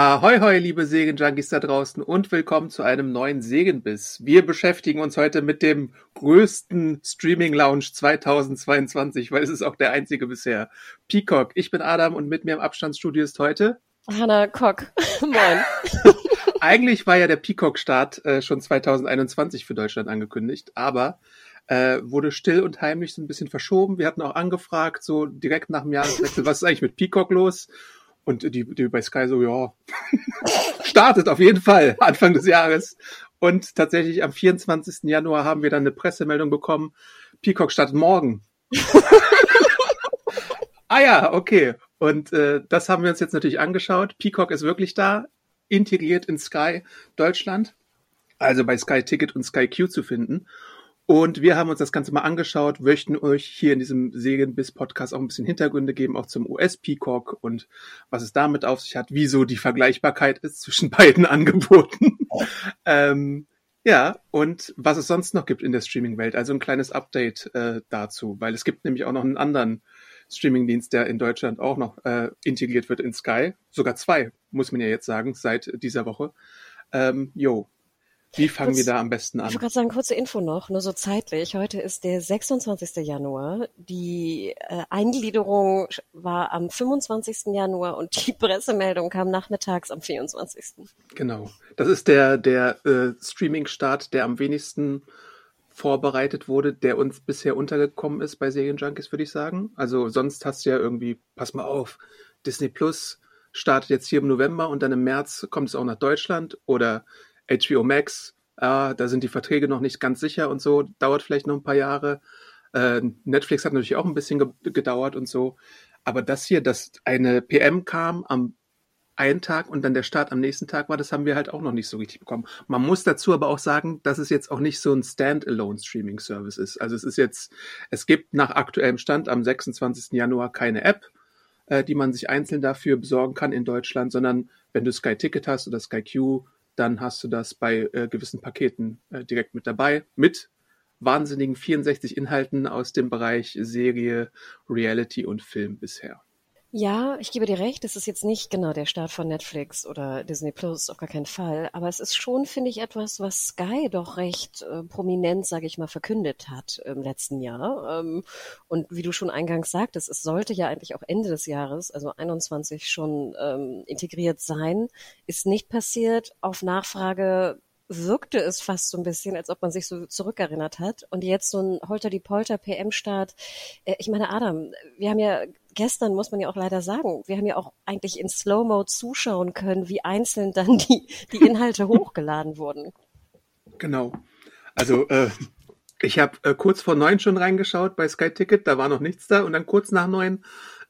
Ahoi, hoi, liebe Segenjunkies da draußen und willkommen zu einem neuen Segenbiss. Wir beschäftigen uns heute mit dem größten Streaming-Lounge 2022, weil es ist auch der einzige bisher. Peacock. Ich bin Adam und mit mir im Abstandsstudio ist heute Hanna Kock. Moin. Eigentlich war ja der Peacock-Start äh, schon 2021 für Deutschland angekündigt, aber äh, wurde still und heimlich so ein bisschen verschoben. Wir hatten auch angefragt, so direkt nach dem Jahreswechsel, was ist eigentlich mit Peacock los? Und die, die bei Sky so, ja, startet auf jeden Fall Anfang des Jahres. Und tatsächlich am 24. Januar haben wir dann eine Pressemeldung bekommen, Peacock startet morgen. ah ja, okay. Und äh, das haben wir uns jetzt natürlich angeschaut. Peacock ist wirklich da, integriert in Sky Deutschland, also bei Sky Ticket und Sky Q zu finden. Und wir haben uns das Ganze mal angeschaut, möchten euch hier in diesem Segenbiss-Podcast auch ein bisschen Hintergründe geben, auch zum US-Peacock und was es damit auf sich hat, wieso die Vergleichbarkeit ist zwischen beiden Angeboten. ähm, ja, und was es sonst noch gibt in der Streaming-Welt. Also ein kleines Update äh, dazu, weil es gibt nämlich auch noch einen anderen Streaming-Dienst, der in Deutschland auch noch äh, integriert wird in Sky. Sogar zwei, muss man ja jetzt sagen, seit dieser Woche. Ähm, jo, wie fangen Kurz, wir da am besten an? Ich wollte gerade sagen, kurze Info noch, nur so zeitlich. Heute ist der 26. Januar. Die äh, Eingliederung war am 25. Januar und die Pressemeldung kam nachmittags am 24. Genau. Das ist der, der äh, Streaming-Start, der am wenigsten vorbereitet wurde, der uns bisher untergekommen ist bei Serienjunkies, würde ich sagen. Also sonst hast du ja irgendwie, pass mal auf, Disney Plus startet jetzt hier im November und dann im März kommt es auch nach Deutschland oder HBO Max, äh, da sind die Verträge noch nicht ganz sicher und so, dauert vielleicht noch ein paar Jahre. Äh, Netflix hat natürlich auch ein bisschen ge gedauert und so. Aber das hier, dass eine PM kam am einen Tag und dann der Start am nächsten Tag war, das haben wir halt auch noch nicht so richtig bekommen. Man muss dazu aber auch sagen, dass es jetzt auch nicht so ein Standalone-Streaming-Service ist. Also es ist jetzt, es gibt nach aktuellem Stand am 26. Januar keine App, äh, die man sich einzeln dafür besorgen kann in Deutschland, sondern wenn du Sky Ticket hast oder Sky Q, dann hast du das bei äh, gewissen Paketen äh, direkt mit dabei, mit wahnsinnigen 64 Inhalten aus dem Bereich Serie, Reality und Film bisher. Ja, ich gebe dir recht, es ist jetzt nicht genau der Start von Netflix oder Disney Plus, auf gar keinen Fall. Aber es ist schon, finde ich, etwas, was Sky doch recht äh, prominent, sage ich mal, verkündet hat im letzten Jahr. Ähm, und wie du schon eingangs sagtest, es sollte ja eigentlich auch Ende des Jahres, also 21, schon ähm, integriert sein. Ist nicht passiert. Auf Nachfrage wirkte es fast so ein bisschen, als ob man sich so zurückerinnert hat. Und jetzt so ein Holter die Polter PM-Start. Äh, ich meine, Adam, wir haben ja gestern, muss man ja auch leider sagen, wir haben ja auch eigentlich in Slow-Mo zuschauen können, wie einzeln dann die, die Inhalte hochgeladen wurden. Genau. Also äh, ich habe äh, kurz vor neun schon reingeschaut bei Sky Ticket, da war noch nichts da. Und dann kurz nach neun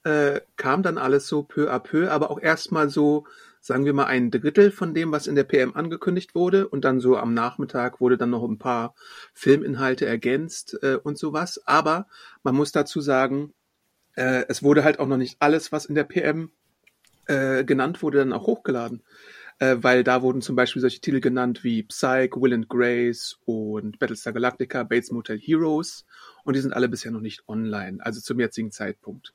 äh, kam dann alles so peu à peu, aber auch erstmal so sagen wir mal, ein Drittel von dem, was in der PM angekündigt wurde. Und dann so am Nachmittag wurde dann noch ein paar Filminhalte ergänzt äh, und sowas. Aber man muss dazu sagen, äh, es wurde halt auch noch nicht alles, was in der PM äh, genannt wurde, dann auch hochgeladen. Äh, weil da wurden zum Beispiel solche Titel genannt wie Psych, Will and Grace und Battlestar Galactica, Bates Motel Heroes. Und die sind alle bisher noch nicht online, also zum jetzigen Zeitpunkt.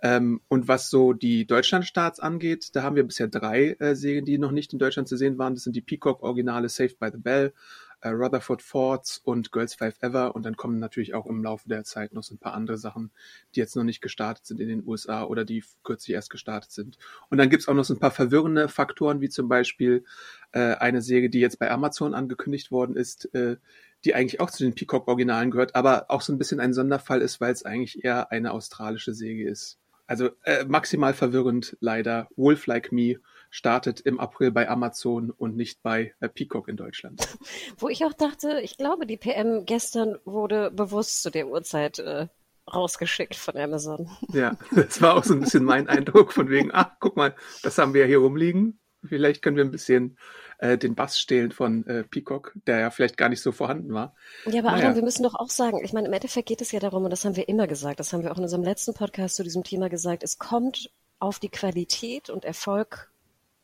Ähm, und was so die Deutschlandstarts angeht, da haben wir bisher drei äh, Serien, die noch nicht in Deutschland zu sehen waren. Das sind die Peacock-Originale Saved by the Bell, äh, Rutherford Fords und Girls Five Ever. Und dann kommen natürlich auch im Laufe der Zeit noch so ein paar andere Sachen, die jetzt noch nicht gestartet sind in den USA oder die kürzlich erst gestartet sind. Und dann gibt's auch noch so ein paar verwirrende Faktoren, wie zum Beispiel äh, eine Serie, die jetzt bei Amazon angekündigt worden ist, äh, die eigentlich auch zu den Peacock-Originalen gehört, aber auch so ein bisschen ein Sonderfall ist, weil es eigentlich eher eine australische Serie ist. Also äh, maximal verwirrend leider. Wolf Like Me startet im April bei Amazon und nicht bei äh, Peacock in Deutschland. Wo ich auch dachte, ich glaube, die PM gestern wurde bewusst zu der Uhrzeit äh, rausgeschickt von Amazon. Ja, das war auch so ein bisschen mein Eindruck von wegen, ach, guck mal, das haben wir hier rumliegen. Vielleicht können wir ein bisschen äh, den Bass stehlen von äh, Peacock, der ja vielleicht gar nicht so vorhanden war. Ja, aber naja. Adam, wir müssen doch auch sagen, ich meine, im Endeffekt geht es ja darum, und das haben wir immer gesagt, das haben wir auch in unserem letzten Podcast zu diesem Thema gesagt, es kommt auf die Qualität und Erfolg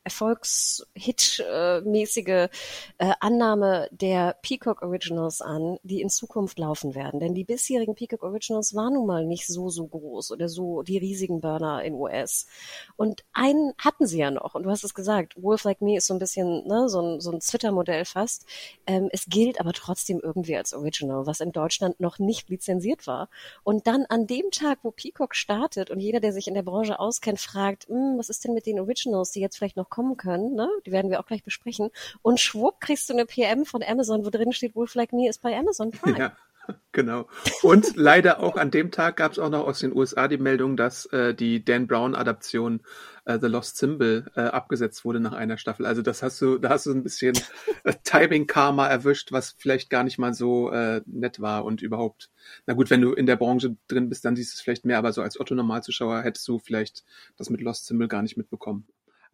Erfolgshit-mäßige äh, Annahme der Peacock Originals an, die in Zukunft laufen werden. Denn die bisherigen Peacock Originals waren nun mal nicht so, so groß oder so die riesigen Burner in US. Und einen hatten sie ja noch. Und du hast es gesagt, Wolf Like Me ist so ein bisschen ne, so ein, so ein Twitter-Modell fast. Ähm, es gilt aber trotzdem irgendwie als Original, was in Deutschland noch nicht lizenziert war. Und dann an dem Tag, wo Peacock startet und jeder, der sich in der Branche auskennt, fragt, hm, was ist denn mit den Originals, die jetzt vielleicht noch kommen können, ne? die werden wir auch gleich besprechen. Und schwupp kriegst du eine PM von Amazon, wo drin steht, Wolf Like Me ist bei Amazon Prime. Ja. Genau. Und leider auch an dem Tag gab es auch noch aus den USA die Meldung, dass äh, die Dan Brown-Adaption äh, The Lost Symbol äh, abgesetzt wurde nach einer Staffel. Also das hast du, da hast du ein bisschen äh, Timing-Karma erwischt, was vielleicht gar nicht mal so äh, nett war und überhaupt. Na gut, wenn du in der Branche drin bist, dann siehst du es vielleicht mehr, aber so als Otto-Normalzuschauer hättest du vielleicht das mit Lost Symbol gar nicht mitbekommen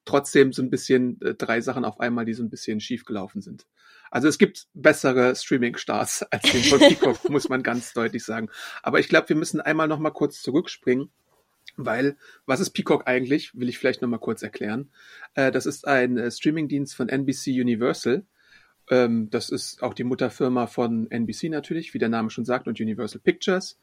trotzdem so ein bisschen äh, drei Sachen auf einmal, die so ein bisschen schief gelaufen sind. Also es gibt bessere Streaming-Stars als den von Peacock, muss man ganz deutlich sagen. Aber ich glaube, wir müssen einmal noch mal kurz zurückspringen, weil was ist Peacock eigentlich? Will ich vielleicht noch mal kurz erklären. Äh, das ist ein äh, Streaming-Dienst von NBC Universal. Ähm, das ist auch die Mutterfirma von NBC natürlich, wie der Name schon sagt, und Universal Pictures.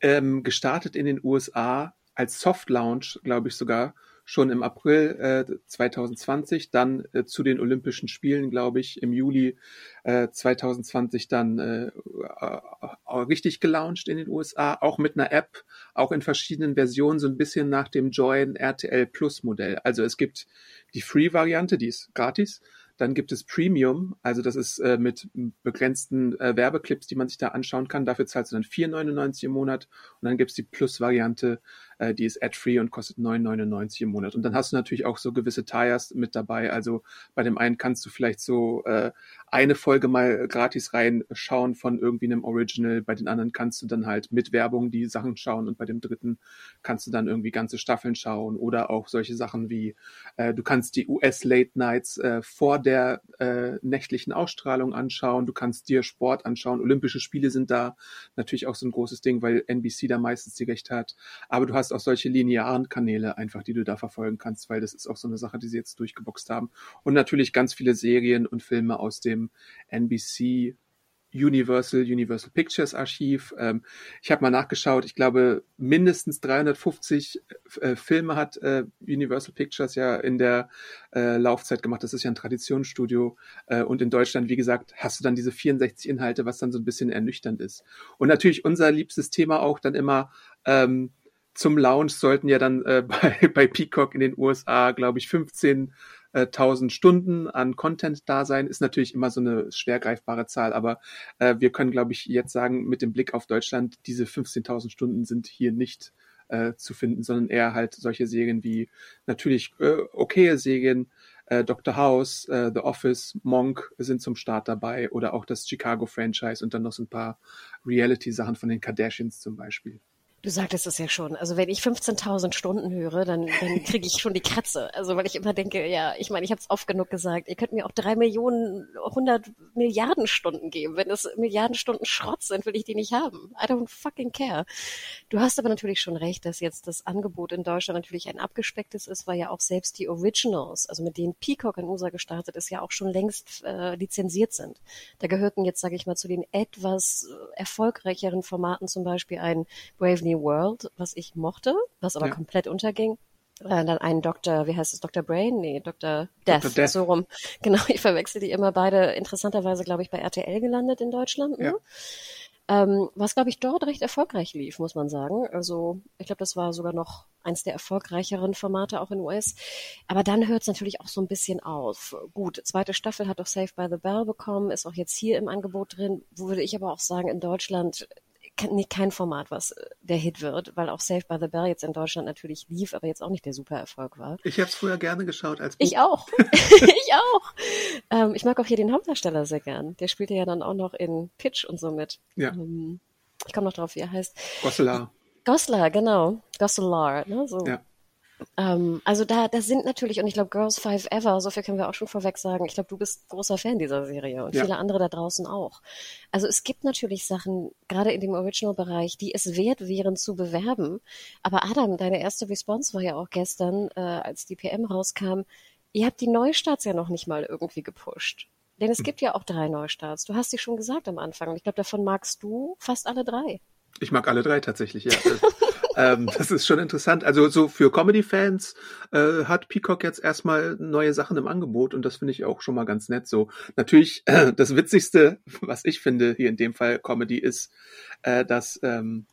Ähm, gestartet in den USA als Soft Launch, glaube ich sogar, schon im April äh, 2020, dann äh, zu den Olympischen Spielen, glaube ich, im Juli äh, 2020 dann äh, äh, richtig gelauncht in den USA, auch mit einer App, auch in verschiedenen Versionen, so ein bisschen nach dem Join RTL Plus Modell. Also es gibt die Free-Variante, die ist gratis. Dann gibt es Premium, also das ist äh, mit begrenzten äh, Werbeclips, die man sich da anschauen kann. Dafür zahlst du dann 4,99 im Monat. Und dann gibt es die Plus-Variante, äh, die ist ad-free und kostet 9,99 im Monat. Und dann hast du natürlich auch so gewisse Tires mit dabei. Also bei dem einen kannst du vielleicht so äh, eine Folge mal gratis reinschauen von irgendwie einem Original. Bei den anderen kannst du dann halt mit Werbung die Sachen schauen und bei dem dritten kannst du dann irgendwie ganze Staffeln schauen oder auch solche Sachen wie äh, du kannst die US Late Nights äh, vor der äh, nächtlichen Ausstrahlung anschauen. Du kannst dir Sport anschauen. Olympische Spiele sind da natürlich auch so ein großes Ding, weil NBC da meistens die Rechte hat. Aber du hast hast auch solche linearen Kanäle einfach, die du da verfolgen kannst, weil das ist auch so eine Sache, die sie jetzt durchgeboxt haben. Und natürlich ganz viele Serien und Filme aus dem NBC Universal, Universal Pictures Archiv. Ähm, ich habe mal nachgeschaut, ich glaube, mindestens 350 äh, Filme hat äh, Universal Pictures ja in der äh, Laufzeit gemacht. Das ist ja ein Traditionsstudio. Äh, und in Deutschland, wie gesagt, hast du dann diese 64 Inhalte, was dann so ein bisschen ernüchternd ist. Und natürlich unser liebstes Thema auch dann immer, ähm, zum Launch sollten ja dann äh, bei, bei Peacock in den USA, glaube ich, 15.000 Stunden an Content da sein. Ist natürlich immer so eine schwer greifbare Zahl, aber äh, wir können, glaube ich, jetzt sagen, mit dem Blick auf Deutschland, diese 15.000 Stunden sind hier nicht äh, zu finden, sondern eher halt solche Serien wie natürlich äh, okaye Serien, äh, Dr. House, äh, The Office, Monk sind zum Start dabei oder auch das Chicago Franchise und dann noch so ein paar Reality-Sachen von den Kardashians zum Beispiel. Du sagtest es ja schon. Also wenn ich 15.000 Stunden höre, dann, dann kriege ich schon die Kratze. Also weil ich immer denke, ja, ich meine, ich habe es oft genug gesagt. Ihr könnt mir auch drei Millionen, 100 Milliarden Stunden geben. Wenn es Milliarden Stunden Schrott sind, will ich die nicht haben. I don't fucking care. Du hast aber natürlich schon recht, dass jetzt das Angebot in Deutschland natürlich ein abgespecktes ist, weil ja auch selbst die Originals, also mit denen Peacock in USA gestartet ist, ja auch schon längst äh, lizenziert sind. Da gehörten jetzt, sage ich mal, zu den etwas erfolgreicheren Formaten zum Beispiel ein Brave New World, was ich mochte, was aber ja. komplett unterging. Äh, dann ein Dr., wie heißt es, Dr. Brain? Nee, Dr. Death, Dr. Death. so rum. Genau, ich verwechsel die immer beide. Interessanterweise, glaube ich, bei RTL gelandet in Deutschland. Ne? Ja. Ähm, was, glaube ich, dort recht erfolgreich lief, muss man sagen. Also ich glaube, das war sogar noch eins der erfolgreicheren Formate auch in US. Aber dann hört es natürlich auch so ein bisschen auf. Gut, zweite Staffel hat auch Save by the Bell bekommen, ist auch jetzt hier im Angebot drin. Würde ich aber auch sagen, in Deutschland kein Format, was äh, der Hit wird, weil auch Saved by the Bell jetzt in Deutschland natürlich lief, aber jetzt auch nicht der super Erfolg war. Ich habe es früher gerne geschaut als Buch. Ich auch. ich auch. Ähm, ich mag auch hier den Hauptdarsteller sehr gern. Der spielte ja dann auch noch in Pitch und so mit. Ja. Ähm, ich komme noch drauf, wie er heißt. Gosselar. Goslar, genau. Goslar, ne? So. Ja. Ähm, also da, da sind natürlich, und ich glaube, Girls Five Ever, so viel können wir auch schon vorweg sagen, ich glaube, du bist großer Fan dieser Serie und Ja. viele andere da draußen auch. Also es gibt natürlich Sachen, gerade in dem Original-Bereich, die es wert wären zu bewerben. Aber Adam, deine erste Response war ja auch gestern, äh, als die PM rauskam, ihr habt die Neustarts ja noch nicht mal irgendwie gepusht. Denn es gibt ja auch drei Neustarts. Du hast sie schon gesagt am Anfang. Und ich glaube, davon magst du fast alle drei. Ich mag alle drei tatsächlich, ja. ähm, das ist schon interessant. Also so für Comedy-Fans äh, hat Peacock jetzt erstmal neue Sachen im Angebot und das finde ich auch schon mal ganz nett. So natürlich äh, das Witzigste, was ich finde hier in dem Fall Comedy ist, äh, dass ähm,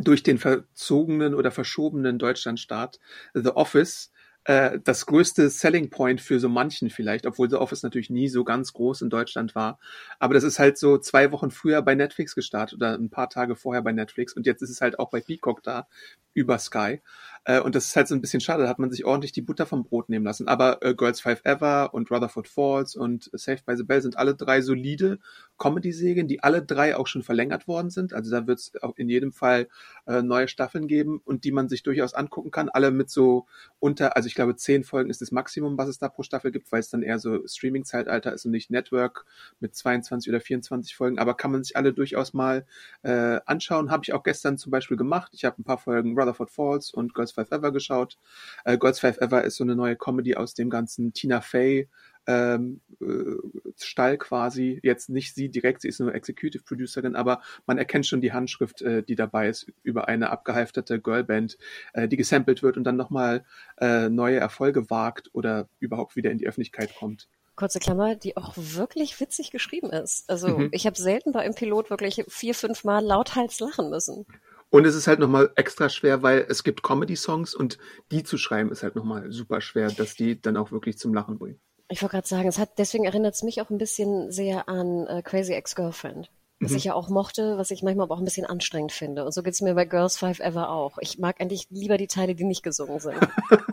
durch den verzogenen oder verschobenen Deutschlandstart The Office äh, das größte Selling Point für so manchen vielleicht, obwohl The Office natürlich nie so ganz groß in Deutschland war. Aber das ist halt so zwei Wochen früher bei Netflix gestartet oder ein paar Tage vorher bei Netflix und jetzt ist es halt auch bei Peacock da über Sky. Äh, und das ist halt so ein bisschen schade, da hat man sich ordentlich die Butter vom Brot nehmen lassen. Aber äh, Girls Five Ever und Rutherford Falls und Saved by the Bell sind alle drei solide Comedy-Serien, die alle drei auch schon verlängert worden sind. Also da wird es in jedem Fall äh, neue Staffeln geben und die man sich durchaus angucken kann. Alle mit so unter, also ich glaube zehn Folgen ist das Maximum, was es da pro Staffel gibt, weil es dann eher so Streaming-Zeitalter ist und nicht Network mit 22 oder 24 Folgen. Aber kann man sich alle durchaus mal äh, anschauen. Habe ich auch gestern zum Beispiel gemacht. Ich habe ein paar Folgen Rutherford Falls und Girls Five Ever geschaut. Äh, Girls Five Ever ist so eine neue Comedy aus dem ganzen Tina Fey ähm, äh, Stall quasi. Jetzt nicht sie direkt, sie ist nur Executive Producerin, aber man erkennt schon die Handschrift, äh, die dabei ist, über eine abgehalfterte Girlband, äh, die gesampelt wird und dann nochmal äh, neue Erfolge wagt oder überhaupt wieder in die Öffentlichkeit kommt. Kurze Klammer, die auch wirklich witzig geschrieben ist. Also Mhm. ich habe selten bei einem Pilot wirklich vier, fünf Mal lauthals lachen müssen. Und es ist halt nochmal extra schwer, weil es gibt Comedy-Songs und die zu schreiben ist halt nochmal super schwer, dass die dann auch wirklich zum Lachen bringen. Ich wollte gerade sagen, es hat, deswegen erinnert es mich auch ein bisschen sehr an äh, Crazy Ex-Girlfriend. Was Mhm. ich ja auch mochte, was ich manchmal aber auch ein bisschen anstrengend finde. Und so geht's mir bei Girls Five Ever auch. Ich mag eigentlich lieber die Teile, die nicht gesungen sind.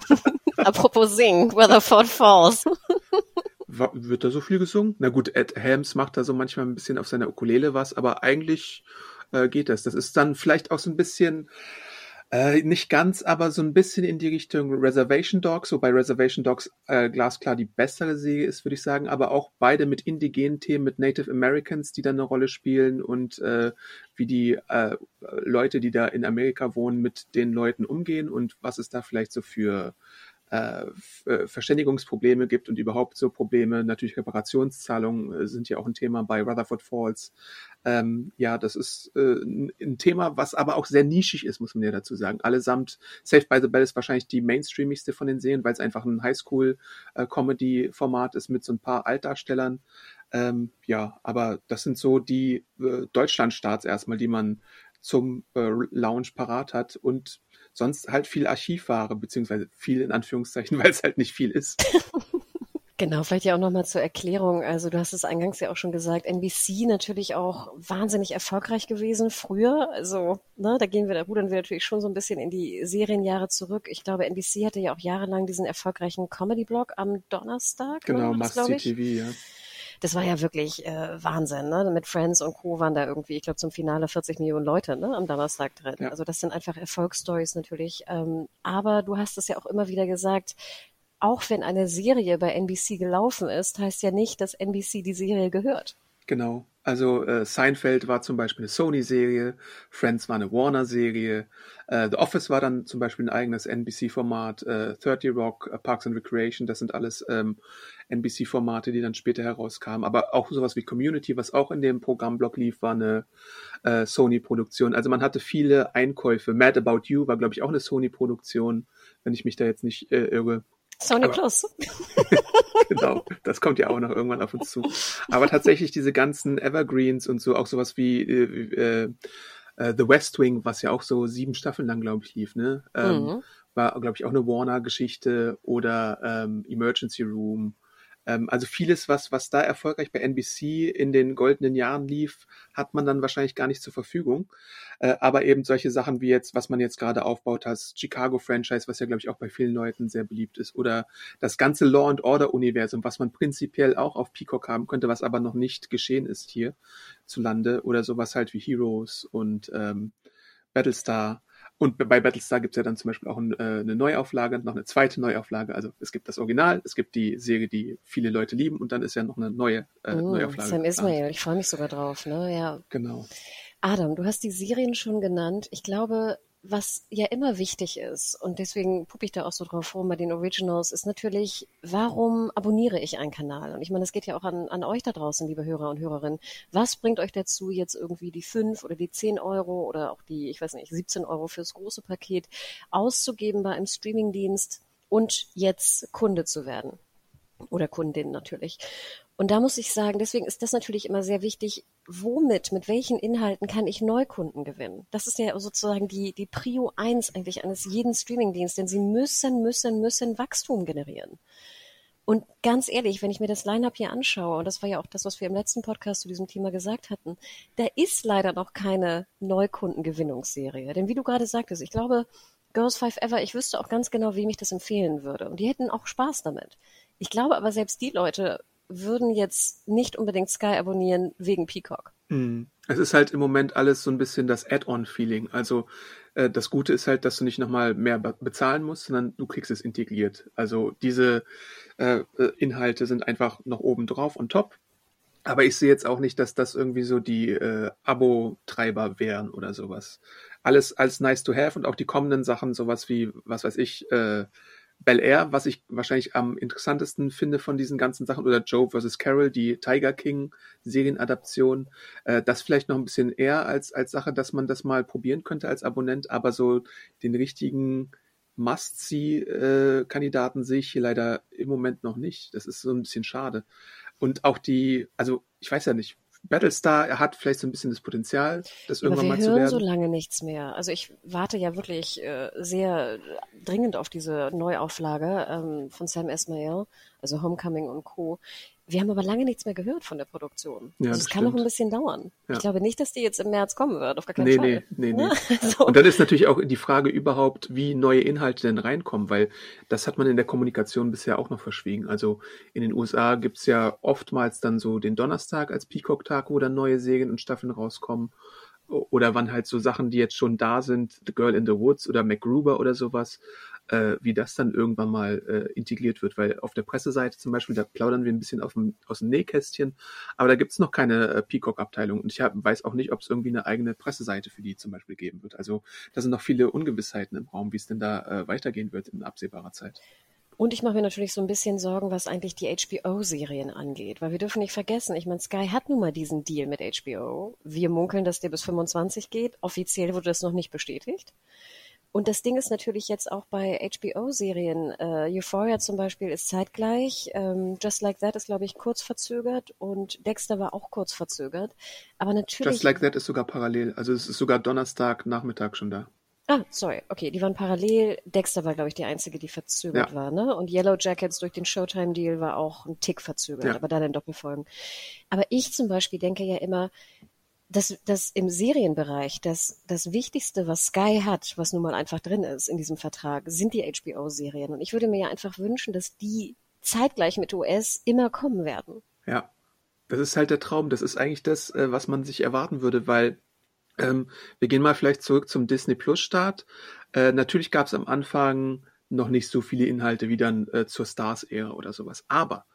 Apropos singen, Rutherford Falls. Wird da so viel gesungen? Na gut, Ed Helms macht da so manchmal ein bisschen auf seiner Ukulele was, aber eigentlich äh, geht das. Das ist dann vielleicht auch so ein bisschen, äh, nicht ganz, aber so ein bisschen in die Richtung Reservation Dogs, wobei Reservation Dogs äh, glasklar die bessere Serie ist, würde ich sagen, aber auch beide mit indigenen Themen, mit Native Americans, die da eine Rolle spielen und äh, wie die äh, Leute, die da in Amerika wohnen, mit den Leuten umgehen und was es da vielleicht so für äh, äh, Verständigungsprobleme gibt und überhaupt so Probleme. Natürlich Reparationszahlungen äh, sind ja auch ein Thema bei Rutherford Falls. Ähm, ja, das ist äh, ein Thema, was aber auch sehr nischig ist, muss man ja dazu sagen. Allesamt, Saved by the Bell ist wahrscheinlich die mainstreamigste von den Serien, weil es einfach ein Highschool-Comedy-Format ist mit so ein paar Altdarstellern. Ähm, ja, aber das sind so die äh, Deutschlandstarts erstmal, die man zum äh, Lounge parat hat und sonst halt viel Archivware, beziehungsweise viel in Anführungszeichen, weil es halt nicht viel ist. Genau, vielleicht ja auch nochmal zur Erklärung. Also du hast es eingangs ja auch schon gesagt, NBC natürlich auch wahnsinnig erfolgreich gewesen früher. Also, ne, da gehen wir, da rudern wir natürlich schon so ein bisschen in die Serienjahre zurück. Ich glaube, NBC hatte ja auch jahrelang diesen erfolgreichen Comedy-Blog am Donnerstag. Genau, Must. TV, ja. Das war ja wirklich äh, Wahnsinn, ne? Mit Friends und Co. waren da irgendwie, ich glaube, zum Finale 40 Millionen Leute ne? am Donnerstag drin. Ja. Also das sind einfach Erfolgsstories natürlich. Ähm, aber du hast es ja auch immer wieder gesagt, auch wenn eine Serie bei NBC gelaufen ist, heißt ja nicht, dass NBC die Serie gehört. Genau. Also äh, Seinfeld war zum Beispiel eine Sony-Serie, Friends war eine Warner-Serie, äh, The Office war dann zum Beispiel ein eigenes NBC-Format, äh, 30 Rock, äh, Parks and Recreation, das sind alles ähm, NBC-Formate, die dann später herauskamen. Aber auch sowas wie Community, was auch in dem Programmblock lief, war eine äh, Sony-Produktion. Also man hatte viele Einkäufe. Mad About You war, glaube ich, auch eine Sony-Produktion, wenn ich mich da jetzt nicht äh, irre. Sony Aber- Plus. genau, das kommt ja auch noch irgendwann auf uns zu. Aber tatsächlich diese ganzen Evergreens und so, auch sowas wie äh, äh, äh, The West Wing, was ja auch so sieben Staffeln lang, glaube ich, lief, ne? Ähm, Mhm. War, glaube ich, auch eine Warner-Geschichte oder ähm, Emergency Room. Ähm, also vieles, was, was da erfolgreich bei NBC in den goldenen Jahren lief, hat man dann wahrscheinlich gar nicht zur Verfügung. Äh, aber eben solche Sachen wie jetzt, was man jetzt gerade aufbaut, das Chicago-Franchise, was ja, glaube ich, auch bei vielen Leuten sehr beliebt ist, oder das ganze Law and Order-Universum, was man prinzipiell auch auf Peacock haben könnte, was aber noch nicht geschehen ist hier zu Lande, oder sowas halt wie Heroes und ähm, Battlestar. Und bei Battlestar gibt es ja dann zum Beispiel auch ein, äh, eine Neuauflage, noch eine zweite Neuauflage. Also es gibt das Original, es gibt die Serie, die viele Leute lieben und dann ist ja noch eine neue äh, Oh, Neuauflage. Sam. Ismail, ich freue mich sogar drauf, ne? Ja. Genau. Adam, du hast die Serien schon genannt. Ich glaube, was ja immer wichtig ist, und deswegen puppe ich da auch so drauf rum bei den Originals, ist natürlich, warum abonniere ich einen Kanal? Und ich meine, das geht ja auch an, an euch da draußen, liebe Hörer und Hörerinnen. Was bringt euch dazu, jetzt irgendwie die fünf oder die zehn Euro oder auch die, ich weiß nicht, 17 Euro fürs große Paket auszugeben bei einem Streamingdienst und jetzt Kunde zu werden? Oder Kundin natürlich. Und da muss ich sagen, deswegen ist das natürlich immer sehr wichtig, womit, mit welchen Inhalten kann ich Neukunden gewinnen? Das ist ja sozusagen die, die Prio eins eigentlich eines jeden Streamingdienstes, denn sie müssen, müssen, müssen Wachstum generieren. Und ganz ehrlich, wenn ich mir das Line-up hier anschaue, und das war ja auch das, was wir im letzten Podcast zu diesem Thema gesagt hatten, da ist leider noch keine Neukundengewinnungsserie. Denn wie du gerade sagtest, ich glaube, Girls Five Ever, ich wüsste auch ganz genau, wem ich das empfehlen würde. Und die hätten auch Spaß damit. Ich glaube aber selbst die Leute würden jetzt nicht unbedingt Sky abonnieren wegen Peacock. Mhm. Es ist halt im Moment alles so ein bisschen das Add-on-Feeling. Also äh, das Gute ist halt, dass du nicht nochmal mehr be bezahlen musst, sondern du kriegst es integriert. Also diese äh, äh, Inhalte sind einfach noch oben drauf und top. Aber ich sehe jetzt auch nicht, dass das irgendwie so die äh, Abo-Treiber wären oder sowas. Alles als nice to have und auch die kommenden Sachen, sowas wie, was weiß ich, äh, Bel Air, was ich wahrscheinlich am interessantesten finde von diesen ganzen Sachen, oder Joe vs. Carol, die Tiger King Serienadaption, äh, das vielleicht noch ein bisschen eher als, als Sache, dass man das mal probieren könnte als Abonnent, aber so den richtigen Must-See-Kandidaten sehe ich hier leider im Moment noch nicht. Das ist so ein bisschen schade. Und auch die, also ich weiß ja nicht, Battlestar er hat vielleicht so ein bisschen das Potenzial, das Ja, irgendwann wir mal zu hören werden. so lange nichts mehr. Also ich warte ja wirklich äh, sehr dringend auf diese Neuauflage ähm, von Sam Esmail, also Homecoming und Co. Wir haben aber lange nichts mehr gehört von der Produktion. Ja, also das es kann noch ein bisschen dauern. Ja. Ich glaube nicht, dass die jetzt im März kommen wird, auf gar keinen Nee, Fall. nee, nee, nee. Ne? So. Und dann ist natürlich auch die Frage überhaupt, wie neue Inhalte denn reinkommen, weil das hat man in der Kommunikation bisher auch noch verschwiegen. Also in den USA gibt's ja oftmals dann so den Donnerstag als Peacock-Tag, wo dann neue Serien und Staffeln rauskommen. Oder wann halt so Sachen, die jetzt schon da sind, The Girl in the Woods oder MacGruber oder sowas, äh, wie das dann irgendwann mal äh, integriert wird. Weil auf der Presseseite zum Beispiel, da plaudern wir ein bisschen auf dem, aus dem Nähkästchen, aber da gibt's noch keine äh, Peacock-Abteilung und ich hab, weiß auch nicht, ob es irgendwie eine eigene Presseseite für die zum Beispiel geben wird. Also da sind noch viele Ungewissheiten im Raum, wie es denn da äh, weitergehen wird in absehbarer Zeit. Und ich mache mir natürlich so ein bisschen Sorgen, was eigentlich die HBO-Serien angeht, weil wir dürfen nicht vergessen, ich meine, Sky hat nun mal diesen Deal mit HBO. Wir munkeln, dass der bis 25 geht. Offiziell wurde das noch nicht bestätigt. Und das Ding ist natürlich jetzt auch bei HBO-Serien. Äh, Euphoria zum Beispiel ist zeitgleich. Ähm, Just Like That ist, glaube ich, kurz verzögert und Dexter war auch kurz verzögert. Aber natürlich. Just Like That ist sogar parallel. Also es ist sogar Donnerstag Nachmittag schon da. Ah, sorry, okay, die waren parallel. Dexter war, glaube ich, die einzige, die verzögert Ja. war, ne? Und Yellow Jackets durch den Showtime-Deal war auch ein Tick verzögert, Ja. aber dann in Doppelfolgen. Aber ich zum Beispiel denke ja immer, dass, dass im Serienbereich das, das Wichtigste, was Sky hat, was nun mal einfach drin ist in diesem Vertrag, sind die HBO-Serien. Und ich würde mir ja einfach wünschen, dass die zeitgleich mit US immer kommen werden. Ja, das ist halt der Traum. Das ist eigentlich das, äh, was man sich erwarten würde, weil ähm, wir gehen mal vielleicht zurück zum Disney Plus Start. Äh, natürlich gab es am Anfang noch nicht so viele Inhalte wie dann äh, zur Stars-Ära oder sowas. Aber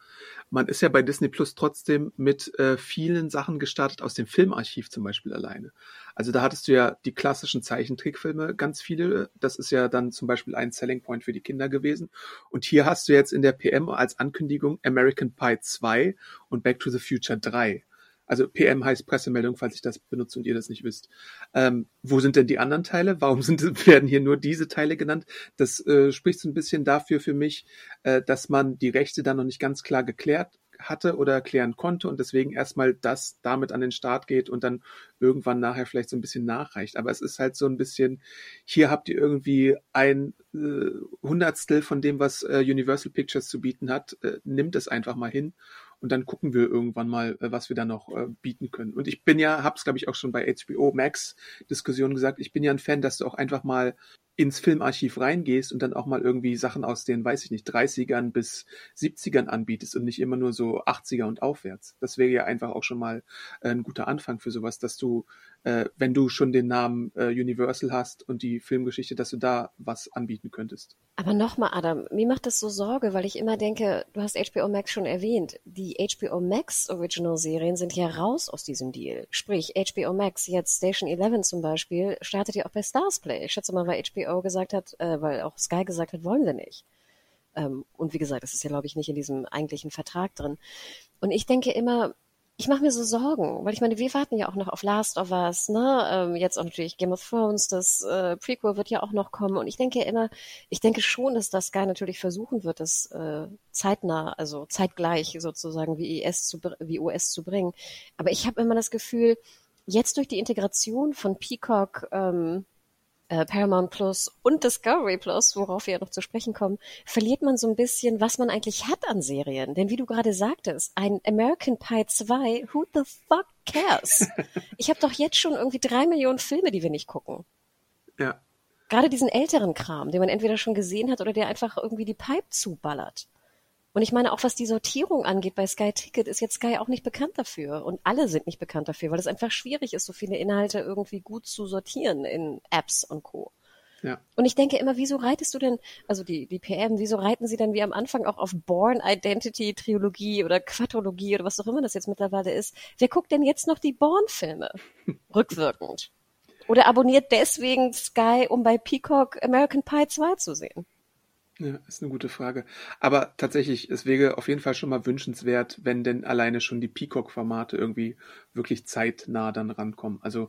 man ist ja bei Disney Plus trotzdem mit äh, vielen Sachen gestartet aus dem Filmarchiv zum Beispiel alleine. Also da hattest du ja die klassischen Zeichentrickfilme, ganz viele. Das ist ja dann zum Beispiel ein Selling Point für die Kinder gewesen. Und hier hast du jetzt in der PM als Ankündigung American Pie 2 und Back to the Future 3. Also PM heißt Pressemeldung, falls ich das benutze und ihr das nicht wisst. Ähm, wo sind denn die anderen Teile? Warum sind, werden hier nur diese Teile genannt? Das äh, spricht so ein bisschen dafür für mich, äh, dass man die Rechte dann noch nicht ganz klar geklärt hatte oder klären konnte und deswegen erstmal das damit an den Start geht und dann irgendwann nachher vielleicht so ein bisschen nachreicht. Aber es ist halt so ein bisschen, hier habt ihr irgendwie ein äh, Hundertstel von dem, was äh, Universal Pictures zu bieten hat, äh, nimmt es einfach mal hin und dann gucken wir irgendwann mal, äh, was wir da noch äh, bieten können. Und ich bin ja, hab's glaube ich auch schon bei HBO Max Diskussionen gesagt, ich bin ja ein Fan, dass du auch einfach mal ins Filmarchiv reingehst und dann auch mal irgendwie Sachen aus den, weiß ich nicht, 30ern bis 70ern anbietest und nicht immer nur so 80er und aufwärts. Das wäre ja einfach auch schon mal äh, ein guter Anfang für sowas, dass du, äh, wenn du schon den Namen äh, Universal hast und die Filmgeschichte, dass du da was anbieten könntest. Aber nochmal, Adam, mir macht das so Sorge, weil ich immer denke, du hast HBO Max schon erwähnt, die HBO Max Original Serien sind ja raus aus diesem Deal. Sprich, HBO Max, jetzt Station 11 zum Beispiel, startet ja auch bei Starsplay. Ich schätze mal, weil HBO gesagt hat, äh, weil auch Sky gesagt hat, wollen wir nicht. Ähm, und wie gesagt, das ist ja, glaube ich, nicht in diesem eigentlichen Vertrag drin. Und ich denke immer, ich mache mir so Sorgen, weil ich meine, wir warten ja auch noch auf Last of Us, ne? Ähm, jetzt auch natürlich Game of Thrones, das äh, Prequel wird ja auch noch kommen. Und ich denke immer, ich denke schon, dass das Sky natürlich versuchen wird, das äh, zeitnah, also zeitgleich sozusagen wie ES zu wie US zu bringen. Aber ich habe immer das Gefühl, jetzt durch die Integration von Peacock ähm, äh, Paramount Plus und Discovery Plus, worauf wir ja noch zu sprechen kommen, verliert man so ein bisschen, was man eigentlich hat an Serien. Denn wie du gerade sagtest, ein American Pie 2, who the fuck cares? ich habe doch jetzt schon irgendwie drei Millionen Filme, die wir nicht gucken. Ja. Gerade diesen älteren Kram, den man entweder schon gesehen hat oder der einfach irgendwie die Pipe zuballert. Und ich meine, auch was die Sortierung angeht bei Sky Ticket, ist jetzt Sky auch nicht bekannt dafür. Und alle sind nicht bekannt dafür, weil es einfach schwierig ist, so viele Inhalte irgendwie gut zu sortieren in Apps und Co. Ja. Und ich denke immer, wieso reitest du denn, also die, die PM, wieso reiten sie dann wie am Anfang auch auf Born Identity Trilogie oder Quadrologie oder was auch immer das jetzt mittlerweile ist? Wer guckt denn jetzt noch die Born-Filme? Rückwirkend. Oder abonniert deswegen Sky, um bei Peacock American Pie 2 zu sehen? Ja, ist eine gute Frage. Aber tatsächlich, es wäre auf jeden Fall schon mal wünschenswert, wenn denn alleine schon die Peacock-Formate irgendwie wirklich zeitnah dann rankommen. Also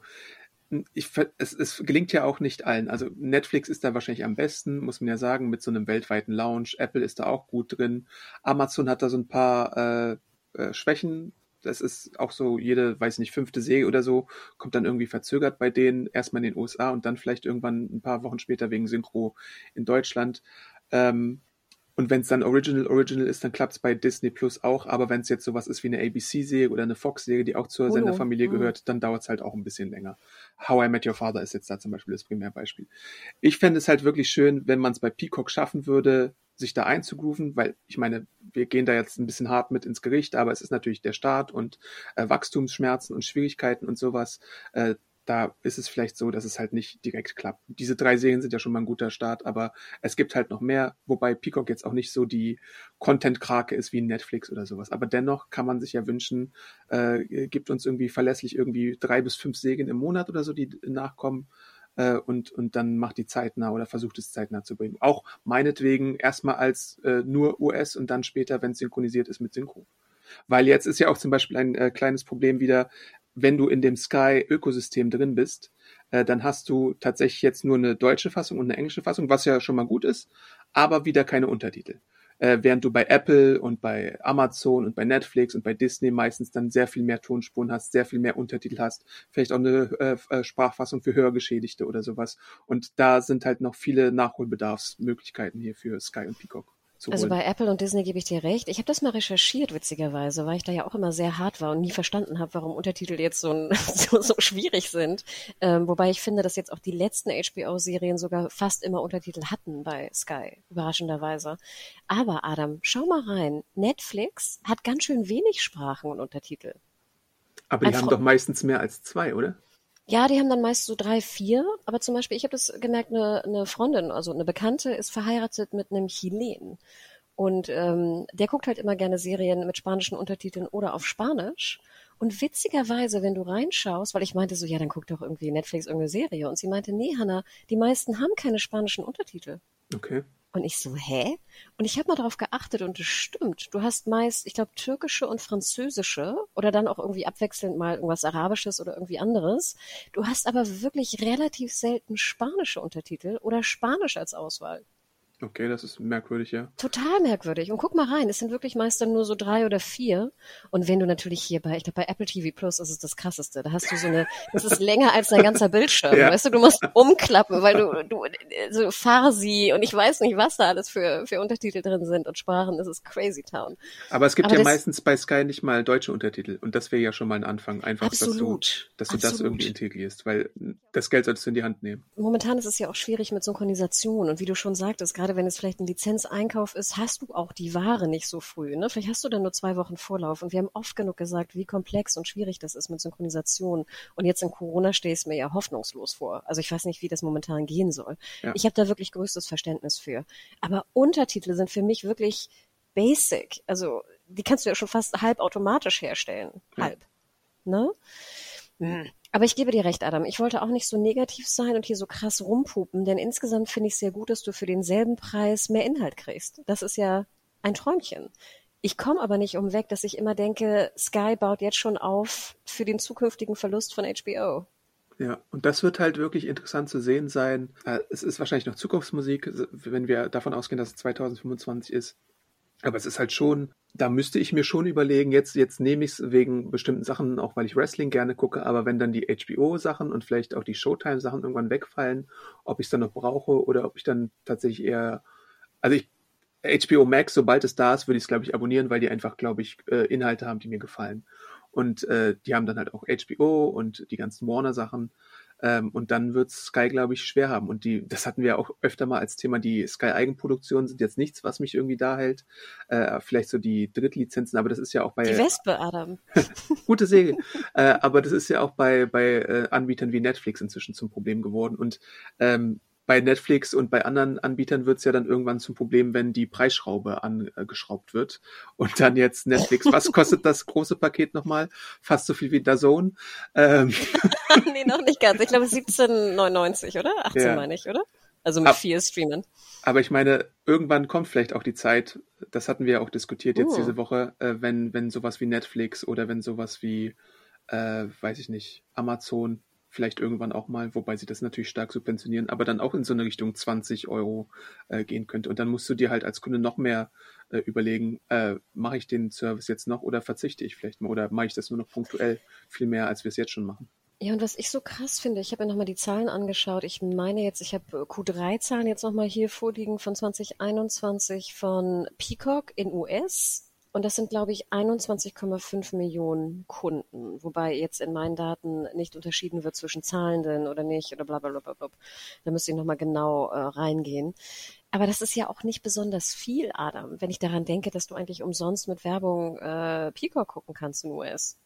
ich, es, es gelingt ja auch nicht allen. Also Netflix ist da wahrscheinlich am besten, muss man ja sagen, mit so einem weltweiten Launch. Apple ist da auch gut drin. Amazon hat da so ein paar äh, äh, Schwächen. Das ist auch so, jede, weiß nicht, fünfte Serie oder so, kommt dann irgendwie verzögert bei denen, erstmal in den USA und dann vielleicht irgendwann ein paar Wochen später wegen Synchro in Deutschland. Ähm, und wenn es dann Original Original ist, dann klappt es bei Disney Plus auch. Aber wenn es jetzt sowas ist wie eine ABC-Serie oder eine Fox-Serie, die auch zur oh, Senderfamilie oh. gehört, dann dauert es halt auch ein bisschen länger. How I Met Your Father ist jetzt da zum Beispiel das Primärbeispiel. Ich fände es halt wirklich schön, wenn man es bei Peacock schaffen würde, sich da einzugrooven, weil ich meine, wir gehen da jetzt ein bisschen hart mit ins Gericht, aber es ist natürlich der Staat und äh, Wachstumsschmerzen und Schwierigkeiten und sowas. Äh, da ist es vielleicht so, dass es halt nicht direkt klappt. Diese drei Serien sind ja schon mal ein guter Start, aber es gibt halt noch mehr, wobei Peacock jetzt auch nicht so die Content-Krake ist wie Netflix oder sowas. Aber dennoch kann man sich ja wünschen, äh, gibt uns irgendwie verlässlich irgendwie drei bis fünf Serien im Monat oder so, die nachkommen äh, und, und dann macht die zeitnah oder versucht es zeitnah zu bringen. Auch meinetwegen erstmal als äh, nur US und dann später, wenn es synchronisiert ist mit Synchro. Weil jetzt ist ja auch zum Beispiel ein äh, kleines Problem wieder, wenn du in dem Sky-Ökosystem drin bist, äh, dann hast du tatsächlich jetzt nur eine deutsche Fassung und eine englische Fassung, was ja schon mal gut ist, aber wieder keine Untertitel. Äh, während du bei Apple und bei Amazon und bei Netflix und bei Disney meistens dann sehr viel mehr Tonspuren hast, sehr viel mehr Untertitel hast, vielleicht auch eine äh, äh Sprachfassung für Hörgeschädigte oder sowas. Und da sind halt noch viele Nachholbedarfsmöglichkeiten hier für Sky und Peacock zu Also bei Apple und Disney gebe ich dir recht. Ich habe das mal recherchiert, witzigerweise, weil ich da ja auch immer sehr hart war und nie verstanden habe, warum Untertitel jetzt so, ein, so, so schwierig sind. Ähm, wobei ich finde, dass jetzt auch die letzten HBO-Serien sogar fast immer Untertitel hatten bei Sky, überraschenderweise. Aber Adam, schau mal rein. Netflix hat ganz schön wenig Sprachen und Untertitel. Aber die Ein haben doch meistens mehr als zwei, oder? Ja, die haben dann meist so drei, vier. Aber zum Beispiel, ich habe das gemerkt, eine, eine Freundin, also eine Bekannte, ist verheiratet mit einem Chilen. Und ähm, der guckt halt immer gerne Serien mit spanischen Untertiteln oder auf Spanisch. Und witzigerweise, wenn du reinschaust, weil ich meinte so, ja, dann guck doch irgendwie Netflix irgendeine Serie. Und sie meinte, nee, Hanna, die meisten haben keine spanischen Untertitel. Okay. Und ich so, hä? Und ich habe mal darauf geachtet und es stimmt. Du hast meist, ich glaube, türkische und französische oder dann auch irgendwie abwechselnd mal irgendwas Arabisches oder irgendwie anderes. Du hast aber wirklich relativ selten spanische Untertitel oder Spanisch als Auswahl. Okay, das ist merkwürdig, ja. Total merkwürdig. Und guck mal rein, es sind wirklich meist dann nur so drei oder vier. Und wenn du natürlich hier bei, ich glaube bei Apple TV Plus ist es das krasseste. Da hast du so eine, das ist länger als dein ganzer Bildschirm. Ja. Weißt du, du musst umklappen, weil du, du, so Farsi und ich weiß nicht, was da alles für, für Untertitel drin sind und Sprachen. Das ist crazy town. Aber es gibt Aber ja meistens bei Sky nicht mal deutsche Untertitel. Und das wäre ja schon mal ein Anfang. Einfach, absolut, dass du, dass du das irgendwie integrierst, weil das Geld solltest du in die Hand nehmen. Momentan ist es ja auch schwierig mit Synchronisation. Und wie du schon sagtest, gerade wenn es vielleicht ein Lizenzeinkauf ist, hast du auch die Ware nicht so früh. Ne? Vielleicht hast du dann nur zwei Wochen Vorlauf. Und wir haben oft genug gesagt, wie komplex und schwierig das ist mit Synchronisation. Und jetzt in Corona stehe ich mir ja hoffnungslos vor. Also ich weiß nicht, wie das momentan gehen soll. Ja. Ich habe da wirklich größtes Verständnis für. Aber Untertitel sind für mich wirklich basic. Also die kannst du ja schon fast halb automatisch herstellen. Ja. Halb. Ne? Hm. Aber ich gebe dir recht, Adam. Ich wollte auch nicht so negativ sein und hier so krass rumpupen, denn insgesamt finde ich es sehr gut, dass du für denselben Preis mehr Inhalt kriegst. Das ist ja ein Träumchen. Ich komme aber nicht um weg, dass ich immer denke, Sky baut jetzt schon auf für den zukünftigen Verlust von HBO. Ja, und das wird halt wirklich interessant zu sehen sein. Äh, es ist wahrscheinlich noch Zukunftsmusik, wenn wir davon ausgehen, dass es 2025 ist. Aber es ist halt schon, da müsste ich mir schon überlegen, jetzt, jetzt nehme ich es wegen bestimmten Sachen, auch weil ich Wrestling gerne gucke, aber wenn dann die HBO-Sachen und vielleicht auch die Showtime-Sachen irgendwann wegfallen, ob ich es dann noch brauche oder ob ich dann tatsächlich eher, also ich, HBO Max, sobald es da ist, würde ich es, glaube ich, abonnieren, weil die einfach, glaube ich, äh, Inhalte haben, die mir gefallen. Und äh, die haben dann halt auch HBO und die ganzen Warner-Sachen. Ähm, und dann wird Sky, glaube ich, schwer haben. Und die, das hatten wir auch öfter mal als Thema, die Sky-Eigenproduktionen sind jetzt nichts, was mich irgendwie da hält. Äh, vielleicht so die Drittlizenzen, aber das ist ja auch bei. Die Wespe, Adam. gute Segel. äh, aber das ist ja auch bei, bei äh, Anbietern wie Netflix inzwischen zum Problem geworden. Und ähm, bei Netflix und bei anderen Anbietern wird es ja dann irgendwann zum Problem, wenn die Preisschraube angeschraubt wird. Und dann jetzt Netflix, was kostet das große Paket nochmal? Fast so viel wie DAZN. Ähm. nee, noch nicht ganz. Ich glaube 17,99, oder? 18 ja. meine ich, oder? Also mit Ab, vier Streamen. Aber ich meine, irgendwann kommt vielleicht auch die Zeit, das hatten wir ja auch diskutiert jetzt uh. diese Woche, äh, wenn, wenn sowas wie Netflix oder wenn sowas wie, äh, weiß ich nicht, Amazon vielleicht irgendwann auch mal, wobei sie das natürlich stark subventionieren, aber dann auch in so eine Richtung 20 Euro äh, gehen könnte. Und dann musst du dir halt als Kunde noch mehr äh, überlegen, äh, mache ich den Service jetzt noch oder verzichte ich vielleicht mal oder mache ich das nur noch punktuell viel mehr, als wir es jetzt schon machen. Ja, und was ich so krass finde, ich habe mir nochmal die Zahlen angeschaut. Ich meine jetzt, ich habe Q3-Zahlen jetzt nochmal hier vorliegen von 2021 von Peacock in US und das sind, glaube ich, 21,5 Millionen Kunden, wobei jetzt in meinen Daten nicht unterschieden wird zwischen Zahlenden oder nicht oder bla bla bla bla. Da müsste ich nochmal genau äh, reingehen. Aber das ist ja auch nicht besonders viel, Adam, wenn ich daran denke, dass du eigentlich umsonst mit Werbung äh, Peacock gucken kannst in US.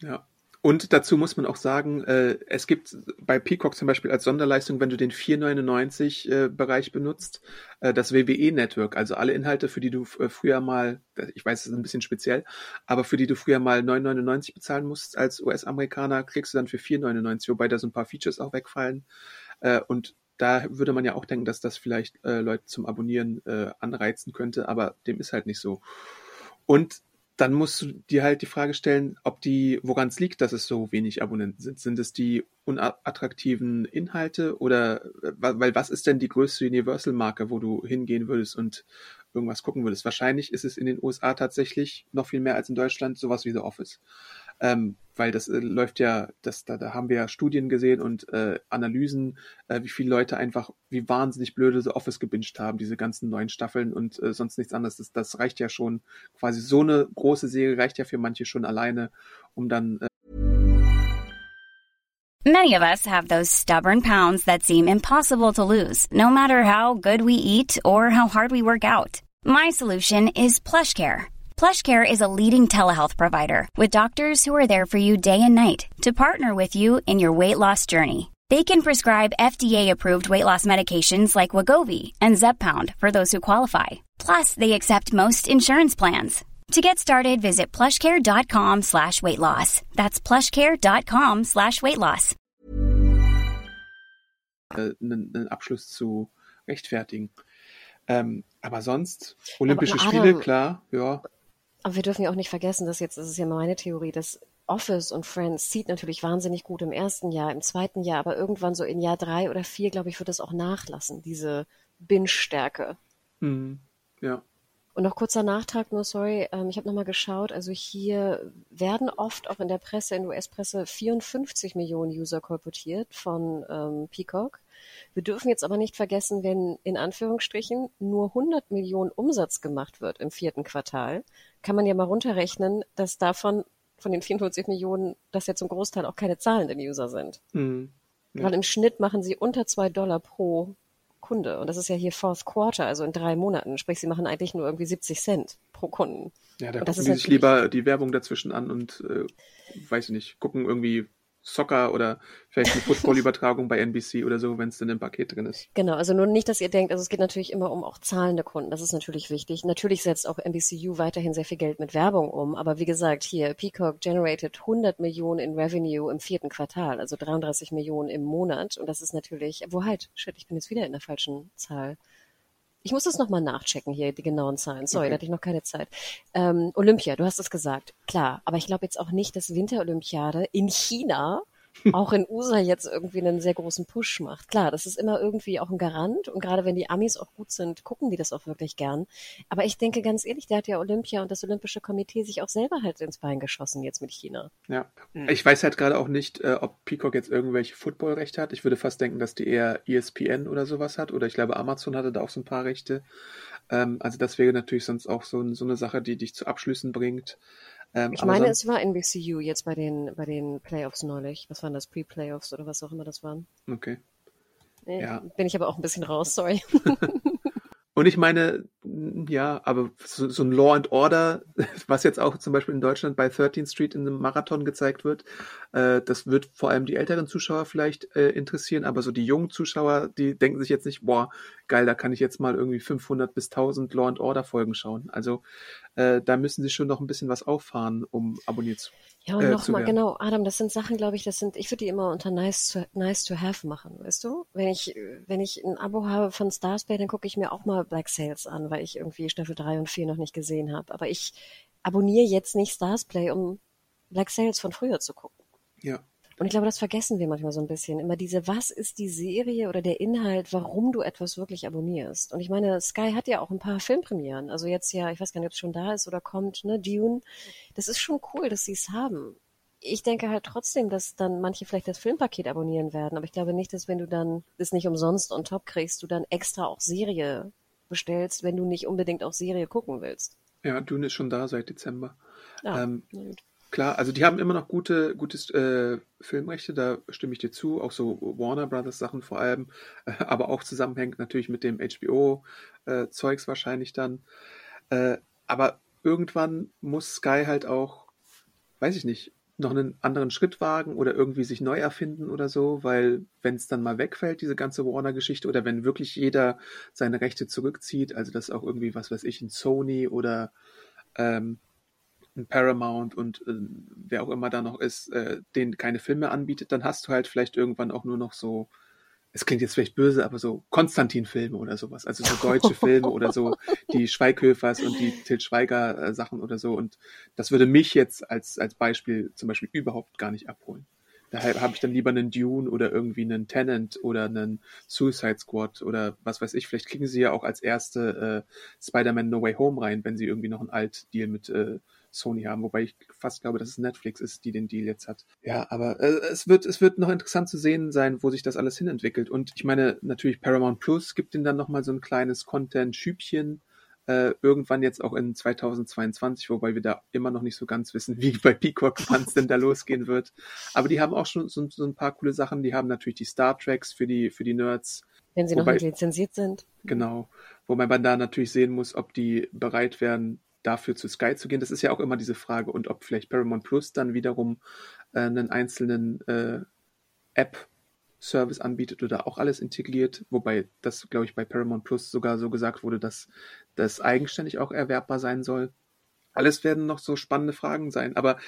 Ja, und dazu muss man auch sagen, äh, es gibt bei Peacock zum Beispiel als Sonderleistung, wenn du den 4,99 äh, Bereich benutzt, äh, das WWE-Network, also alle Inhalte, für die du äh, früher mal, ich weiß, es ist ein bisschen speziell, aber für die du früher mal 9,99 bezahlen musst als US-Amerikaner, kriegst du dann für 4,99, wobei da so ein paar Features auch wegfallen. Äh, und da würde man ja auch denken, dass das vielleicht äh, Leute zum Abonnieren äh, anreizen könnte, aber dem ist halt nicht so. Und dann musst du dir halt die Frage stellen, ob die, woran es liegt, dass es so wenig Abonnenten sind. Sind es die unattraktiven Inhalte oder weil was ist denn die größte Universal-Marke, wo du hingehen würdest und irgendwas gucken würdest? Wahrscheinlich ist es in den USA tatsächlich noch viel mehr als in Deutschland sowas wie The Office ähm, weil das äh, läuft ja, das, da, da haben wir ja Studien gesehen und äh, Analysen, äh, wie viele Leute einfach, wie wahnsinnig blöde The Office gebinged haben, diese ganzen neuen Staffeln und äh, sonst nichts anderes. Das, das reicht ja schon, quasi so eine große Serie reicht ja für manche schon alleine, um dann äh, Many of us have those stubborn pounds that seem impossible to lose, no matter how good we eat or how hard we work out. My solution is PlushCare. PlushCare is a leading telehealth provider with doctors who are there for you day and night to partner with you in your weight loss journey. They can prescribe FDA-approved weight loss medications like Wagovi and Zepbound for those who qualify. Plus, they accept most insurance plans. To get started, visit plushcare.com slash weight loss. That's plushcare.com slash weight loss. Äh, einen, einen Abschluss zu rechtfertigen. Ähm, aber sonst, Olympische aber, Spiele, klar, ja. Aber wir dürfen ja auch nicht vergessen, dass jetzt, das ist ja meine Theorie, dass Office und Friends zieht natürlich wahnsinnig gut im ersten Jahr, im zweiten Jahr, aber irgendwann so in Jahr drei oder vier, glaube ich, wird das auch nachlassen, diese Binge-Stärke. Mhm. Ja. Und noch kurzer Nachtrag, nur sorry, ähm, ich habe nochmal geschaut, also hier werden oft auch in der Presse, in US-Presse 54 Millionen User kolportiert von ähm, Peacock. Wir dürfen jetzt aber nicht vergessen, wenn in Anführungsstrichen nur 100 Millionen Umsatz gemacht wird im vierten Quartal, kann man ja mal runterrechnen, dass davon von den 44 Millionen, dass ja zum Großteil auch keine zahlenden User sind. Mhm. Ja. Weil im Schnitt machen sie unter zwei Dollar pro Kunde. Und das ist ja hier Fourth Quarter, also in drei Monaten. Sprich, sie machen eigentlich nur irgendwie 70 Cent pro Kunden. Ja, da Und gucken ist die sich lieber die Werbung dazwischen an und äh, weiß ich nicht, gucken irgendwie Soccer oder vielleicht eine Football-Übertragung bei NBC oder so, wenn es denn im Paket drin ist. Genau, also nur nicht, dass ihr denkt, also es geht natürlich immer um auch zahlende Kunden, das ist natürlich wichtig. Natürlich setzt auch NBCU weiterhin sehr viel Geld mit Werbung um, aber wie gesagt, hier Peacock generated 100 Millionen in Revenue im vierten Quartal, also 33 Millionen im Monat und das ist natürlich, wo halt, shit, ich bin jetzt wieder in der falschen Zahl. Ich muss das nochmal nachchecken hier, die genauen Zahlen. Sorry, Okay. da hatte ich noch keine Zeit. Ähm, Olympia, du hast es gesagt, klar. Aber ich glaube jetzt auch nicht, dass Winterolympiade in China auch in USA jetzt irgendwie einen sehr großen Push macht. Klar, das ist immer irgendwie auch ein Garant und gerade wenn die Amis auch gut sind, gucken die das auch wirklich gern. Aber ich denke ganz ehrlich, da hat ja Olympia und das Olympische Komitee sich auch selber halt ins Bein geschossen jetzt mit China. Ja. Hm. Ich weiß halt gerade auch nicht, äh, ob Peacock jetzt irgendwelche Footballrechte hat. Ich würde fast denken, dass die eher ESPN oder sowas hat. Oder ich glaube, Amazon hatte da auch so ein paar Rechte. Ähm, also das wäre natürlich sonst auch so, so eine Sache, die dich zu Abschlüssen bringt. Ähm, Ich meine, es war NBCU jetzt bei den, bei den Playoffs neulich. Was waren das? Pre-Playoffs oder was auch immer das waren. Okay. Äh, Ja. Bin ich aber auch ein bisschen raus, sorry. Und ich meine, ja, aber so, so ein Law and Order, was jetzt auch zum Beispiel in Deutschland bei 13th Street in einem Marathon gezeigt wird, äh, das wird vor allem die älteren Zuschauer vielleicht äh, interessieren, aber so die jungen Zuschauer, die denken sich jetzt nicht, boah, geil, da kann ich jetzt mal irgendwie 500 bis 1000 Law and Order Folgen schauen. Also äh, da müssen sie schon noch ein bisschen was auffahren, um abonniert zu Ja, und äh, nochmal, genau, Adam, das sind Sachen, glaube ich, das sind, ich würde die immer unter nice to, nice to have machen, weißt du? Wenn ich, wenn ich ein Abo habe von Starsplay, dann gucke ich mir auch mal Black Sails an, weil ich irgendwie Staffel 3 und 4 noch nicht gesehen habe. Aber ich abonniere jetzt nicht Starsplay, um Black Sails von früher zu gucken. Ja. Und ich glaube, das vergessen wir manchmal so ein bisschen. Immer diese, was ist die Serie oder der Inhalt, warum du etwas wirklich abonnierst? Und ich meine, Sky hat ja auch ein paar Filmpremieren. Also jetzt ja, ich weiß gar nicht, ob es schon da ist oder kommt, ne, Dune. Das ist schon cool, dass sie es haben. Ich denke halt trotzdem, dass dann manche vielleicht das Filmpaket abonnieren werden. Aber ich glaube nicht, dass wenn du dann es nicht umsonst on top kriegst, du dann extra auch Serie bestellst, wenn du nicht unbedingt auch Serie gucken willst. Ja, Dune ist schon da seit Dezember. Ja, Ähm. Klar, also die haben immer noch gute, gutes äh, Filmrechte, da stimme ich dir zu, auch so Warner Brothers Sachen vor allem, äh, aber auch zusammenhängt natürlich mit dem HBO äh, Zeugs wahrscheinlich dann. Äh, aber irgendwann muss Sky halt auch, weiß ich nicht, noch einen anderen Schritt wagen oder irgendwie sich neu erfinden oder so, weil wenn es dann mal wegfällt, diese ganze Warner-Geschichte, oder wenn wirklich jeder seine Rechte zurückzieht, also dass auch irgendwie, was weiß ich, ein Sony oder ähm, ein Paramount und äh, wer auch immer da noch ist, äh, den keine Filme anbietet, dann hast du halt vielleicht irgendwann auch nur noch so, es klingt jetzt vielleicht böse, aber so Konstantin-Filme oder sowas, also so deutsche Filme oder so, die Schweighöfers und die Til Schweiger äh, Sachen oder so und das würde mich jetzt als, als Beispiel zum Beispiel überhaupt gar nicht abholen. Daher habe ich dann lieber einen Dune oder irgendwie einen Tenant oder einen Suicide Squad oder was weiß ich. Vielleicht kriegen sie ja auch als erste äh, Spider-Man No Way Home rein, wenn sie irgendwie noch einen Alt-Deal mit äh, Sony haben, wobei ich fast glaube, dass es Netflix ist, die den Deal jetzt hat. Ja, aber äh, es wird es wird noch interessant zu sehen sein, wo sich das alles hinentwickelt. Und ich meine, natürlich Paramount Plus gibt ihnen dann nochmal so ein kleines Content-Schübchen, äh, irgendwann jetzt auch in 2022, wobei wir da immer noch nicht so ganz wissen, wie bei Peacock, wann es denn da losgehen wird. Aber die haben auch schon so, so ein paar coole Sachen. Die haben natürlich die Star Treks für die, für die Nerds. Wenn sie noch Wobei- nicht lizenziert sind. Genau. Wobei man da natürlich sehen muss, ob die bereit wären, dafür zu Sky zu gehen. Das ist ja auch immer diese Frage. Und ob vielleicht Paramount Plus dann wiederum äh, einen einzelnen äh, App-Service anbietet oder auch alles integriert. Wobei das, glaube ich, bei Paramount Plus sogar so gesagt wurde, dass das eigenständig auch erwerbbar sein soll. Alles werden noch so spannende Fragen sein, aber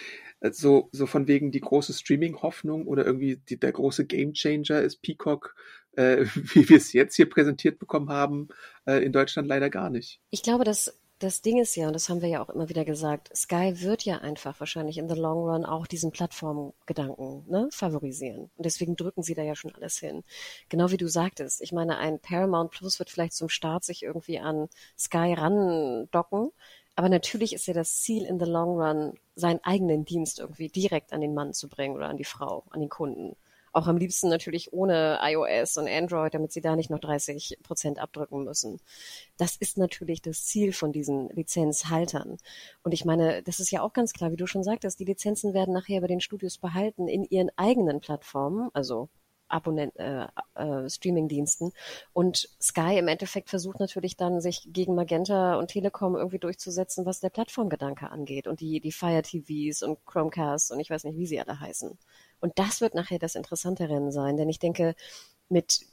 äh, so, so von wegen die große Streaming-Hoffnung oder irgendwie die, der große Gamechanger ist Peacock, äh, wie wir es jetzt hier präsentiert bekommen haben, äh, in Deutschland leider gar nicht. Ich glaube, dass das Ding ist ja, und das haben wir ja auch immer wieder gesagt, Sky wird ja einfach wahrscheinlich in the long run auch diesen Plattformgedanken ne, favorisieren. Und deswegen drücken sie da ja schon alles hin. Genau wie du sagtest. Ich meine, ein Paramount Plus wird vielleicht zum Start sich irgendwie an Sky randocken. Aber natürlich ist ja das Ziel in the long run, seinen eigenen Dienst irgendwie direkt an den Mann zu bringen oder an die Frau, an den Kunden. Auch am liebsten natürlich ohne iOS und Android, damit sie da nicht noch 30 Prozent abdrücken müssen. Das ist natürlich das Ziel von diesen Lizenzhaltern. Und ich meine, das ist ja auch ganz klar, wie du schon sagtest, die Lizenzen werden nachher bei den Studios behalten in ihren eigenen Plattformen, also Abonnent, äh, äh, Streaming-Diensten. Und Sky im Endeffekt versucht natürlich dann, sich gegen Magenta und Telekom irgendwie durchzusetzen, was der Plattformgedanke angeht und die, die Fire TVs und Chromecasts und ich weiß nicht, wie sie alle heißen. Und das wird nachher das interessante Rennen sein, denn ich denke, mit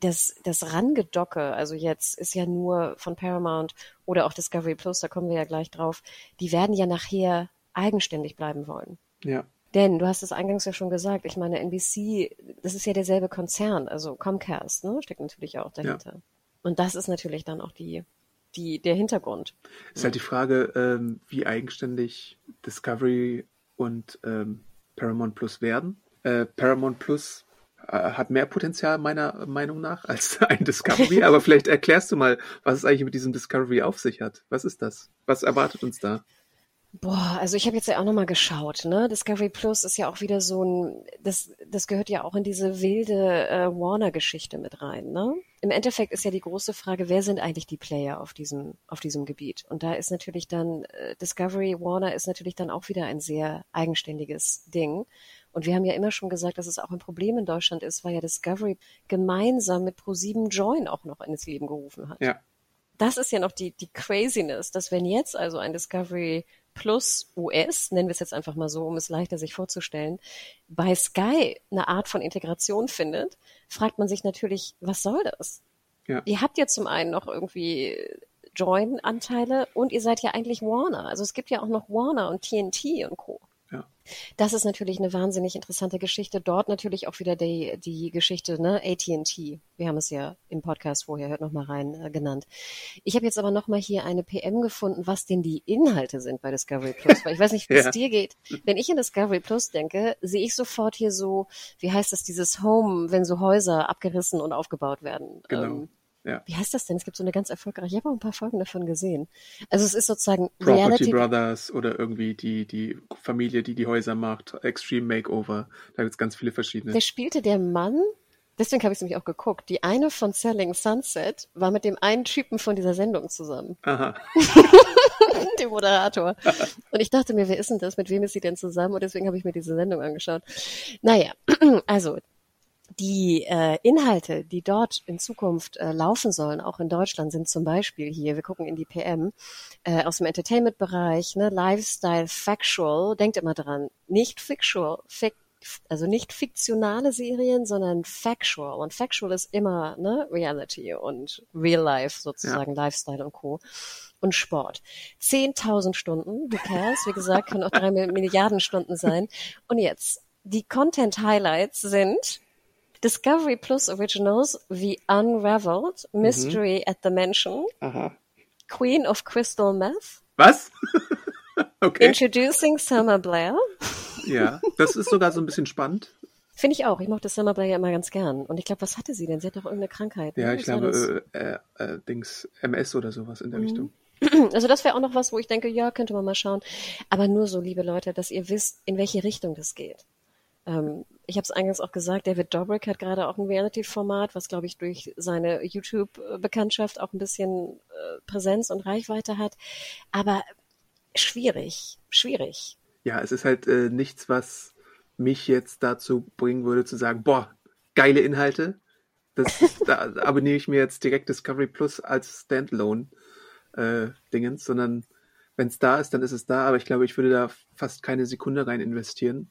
das, das Rangedocke, also jetzt ist ja nur von Paramount oder auch Discovery Plus, da kommen wir ja gleich drauf, die werden ja nachher eigenständig bleiben wollen. Ja. Denn du hast es eingangs ja schon gesagt, ich meine, NBC, das ist ja derselbe Konzern, also Comcast, ne, steckt natürlich auch dahinter. Ja. Und das ist natürlich dann auch die, die, der Hintergrund. Ist halt die Frage, ähm, wie eigenständig Discovery und ähm, Paramount Plus werden. Äh, Paramount Plus äh, hat mehr Potenzial meiner Meinung nach als ein Discovery, aber vielleicht erklärst du mal, was es eigentlich mit diesem Discovery auf sich hat. Was ist das? Was erwartet uns da? Boah, also ich habe jetzt ja auch nochmal geschaut, ne? Discovery Plus ist ja auch wieder so ein, das, das gehört ja auch in diese wilde äh, Warner-Geschichte mit rein, ne? Im Endeffekt ist ja die große Frage, wer sind eigentlich die Player auf diesem, auf diesem Gebiet? Und da ist natürlich dann, äh, Discovery Warner ist natürlich dann auch wieder ein sehr eigenständiges Ding. Und wir haben ja immer schon gesagt, dass es auch ein Problem in Deutschland ist, weil ja Discovery gemeinsam mit Pro7 Join auch noch ins Leben gerufen hat. Ja. Das ist ja noch die, die Craziness, dass wenn jetzt also ein Discovery plus US, nennen wir es jetzt einfach mal so, um es leichter sich vorzustellen, bei Sky eine Art von Integration findet, fragt man sich natürlich, was soll das? Ja. Ihr habt ja zum einen noch irgendwie Join-Anteile und ihr seid ja eigentlich Warner. Also es gibt ja auch noch Warner und TNT und Co. Ja. Das ist natürlich eine wahnsinnig interessante Geschichte. Dort natürlich auch wieder die, die Geschichte, ne, AT&T. Wir haben es ja im Podcast vorher, hört nochmal rein, äh, genannt. Ich habe jetzt aber nochmal hier eine PM gefunden, was denn die Inhalte sind bei Discovery Plus. Weil ich weiß nicht, wie es ja. dir geht. Wenn ich in Discovery Plus denke, sehe ich sofort hier so, wie heißt das, dieses Home, wenn so Häuser abgerissen und aufgebaut werden. Genau. Ähm, ja. Wie heißt das denn? Es gibt so eine ganz erfolgreiche, ich habe auch ein paar Folgen davon gesehen. Also es ist sozusagen Property Reality Brothers oder irgendwie die, die Familie, die die Häuser macht, Extreme Makeover. Da gibt es ganz viele verschiedene. Der spielte der Mann, deswegen habe ich es nämlich auch geguckt, die eine von Selling Sunset war mit dem einen Typen von dieser Sendung zusammen. Aha. dem Moderator. Und ich dachte mir, wer ist denn das? Mit wem ist sie denn zusammen? Und deswegen habe ich mir diese Sendung angeschaut. Naja, also die äh, Inhalte, die dort in Zukunft äh, laufen sollen, auch in Deutschland, sind zum Beispiel hier, wir gucken in die PM, äh, aus dem Entertainment-Bereich, ne, Lifestyle, Factual, denkt immer dran, nicht Fictual, fic, also nicht fiktionale Serien, sondern Factual. Und Factual ist immer ne, Reality und Real Life sozusagen, ja. Lifestyle und Co. Und Sport. 10.000 Stunden, who cares? Wie gesagt, können auch drei Milliarden Stunden sein. Und jetzt, die Content Highlights sind Discovery Plus Originals wie Unraveled, Mystery mhm. at the Mansion, Aha. Queen of Crystal Meth. Was? okay. Introducing Summer Blair. Ja, das ist sogar so ein bisschen spannend. Finde ich auch. Ich mochte Summer Blair ja immer ganz gern. Und ich glaube, was hatte sie denn? Sie hat doch irgendeine Krankheit. Ja, ne? ich glaube, äh, äh, Dings, MS oder sowas in der mhm. Richtung. Also das wäre auch noch was, wo ich denke, ja, könnte man mal schauen. Aber nur so, liebe Leute, dass ihr wisst, in welche Richtung das geht. Ähm, ich habe es eingangs auch gesagt, David Dobrik hat gerade auch ein Reality-Format, was, glaube ich, durch seine YouTube-Bekanntschaft auch ein bisschen äh, Präsenz und Reichweite hat. Aber schwierig, schwierig. Ja, es ist halt äh, nichts, was mich jetzt dazu bringen würde, zu sagen, boah, geile Inhalte. Das, da abonniere ich mir jetzt direkt Discovery Plus als Standalone äh, sondern wenn es da ist, dann ist es da, aber ich glaube, ich würde da fast keine Sekunde rein investieren.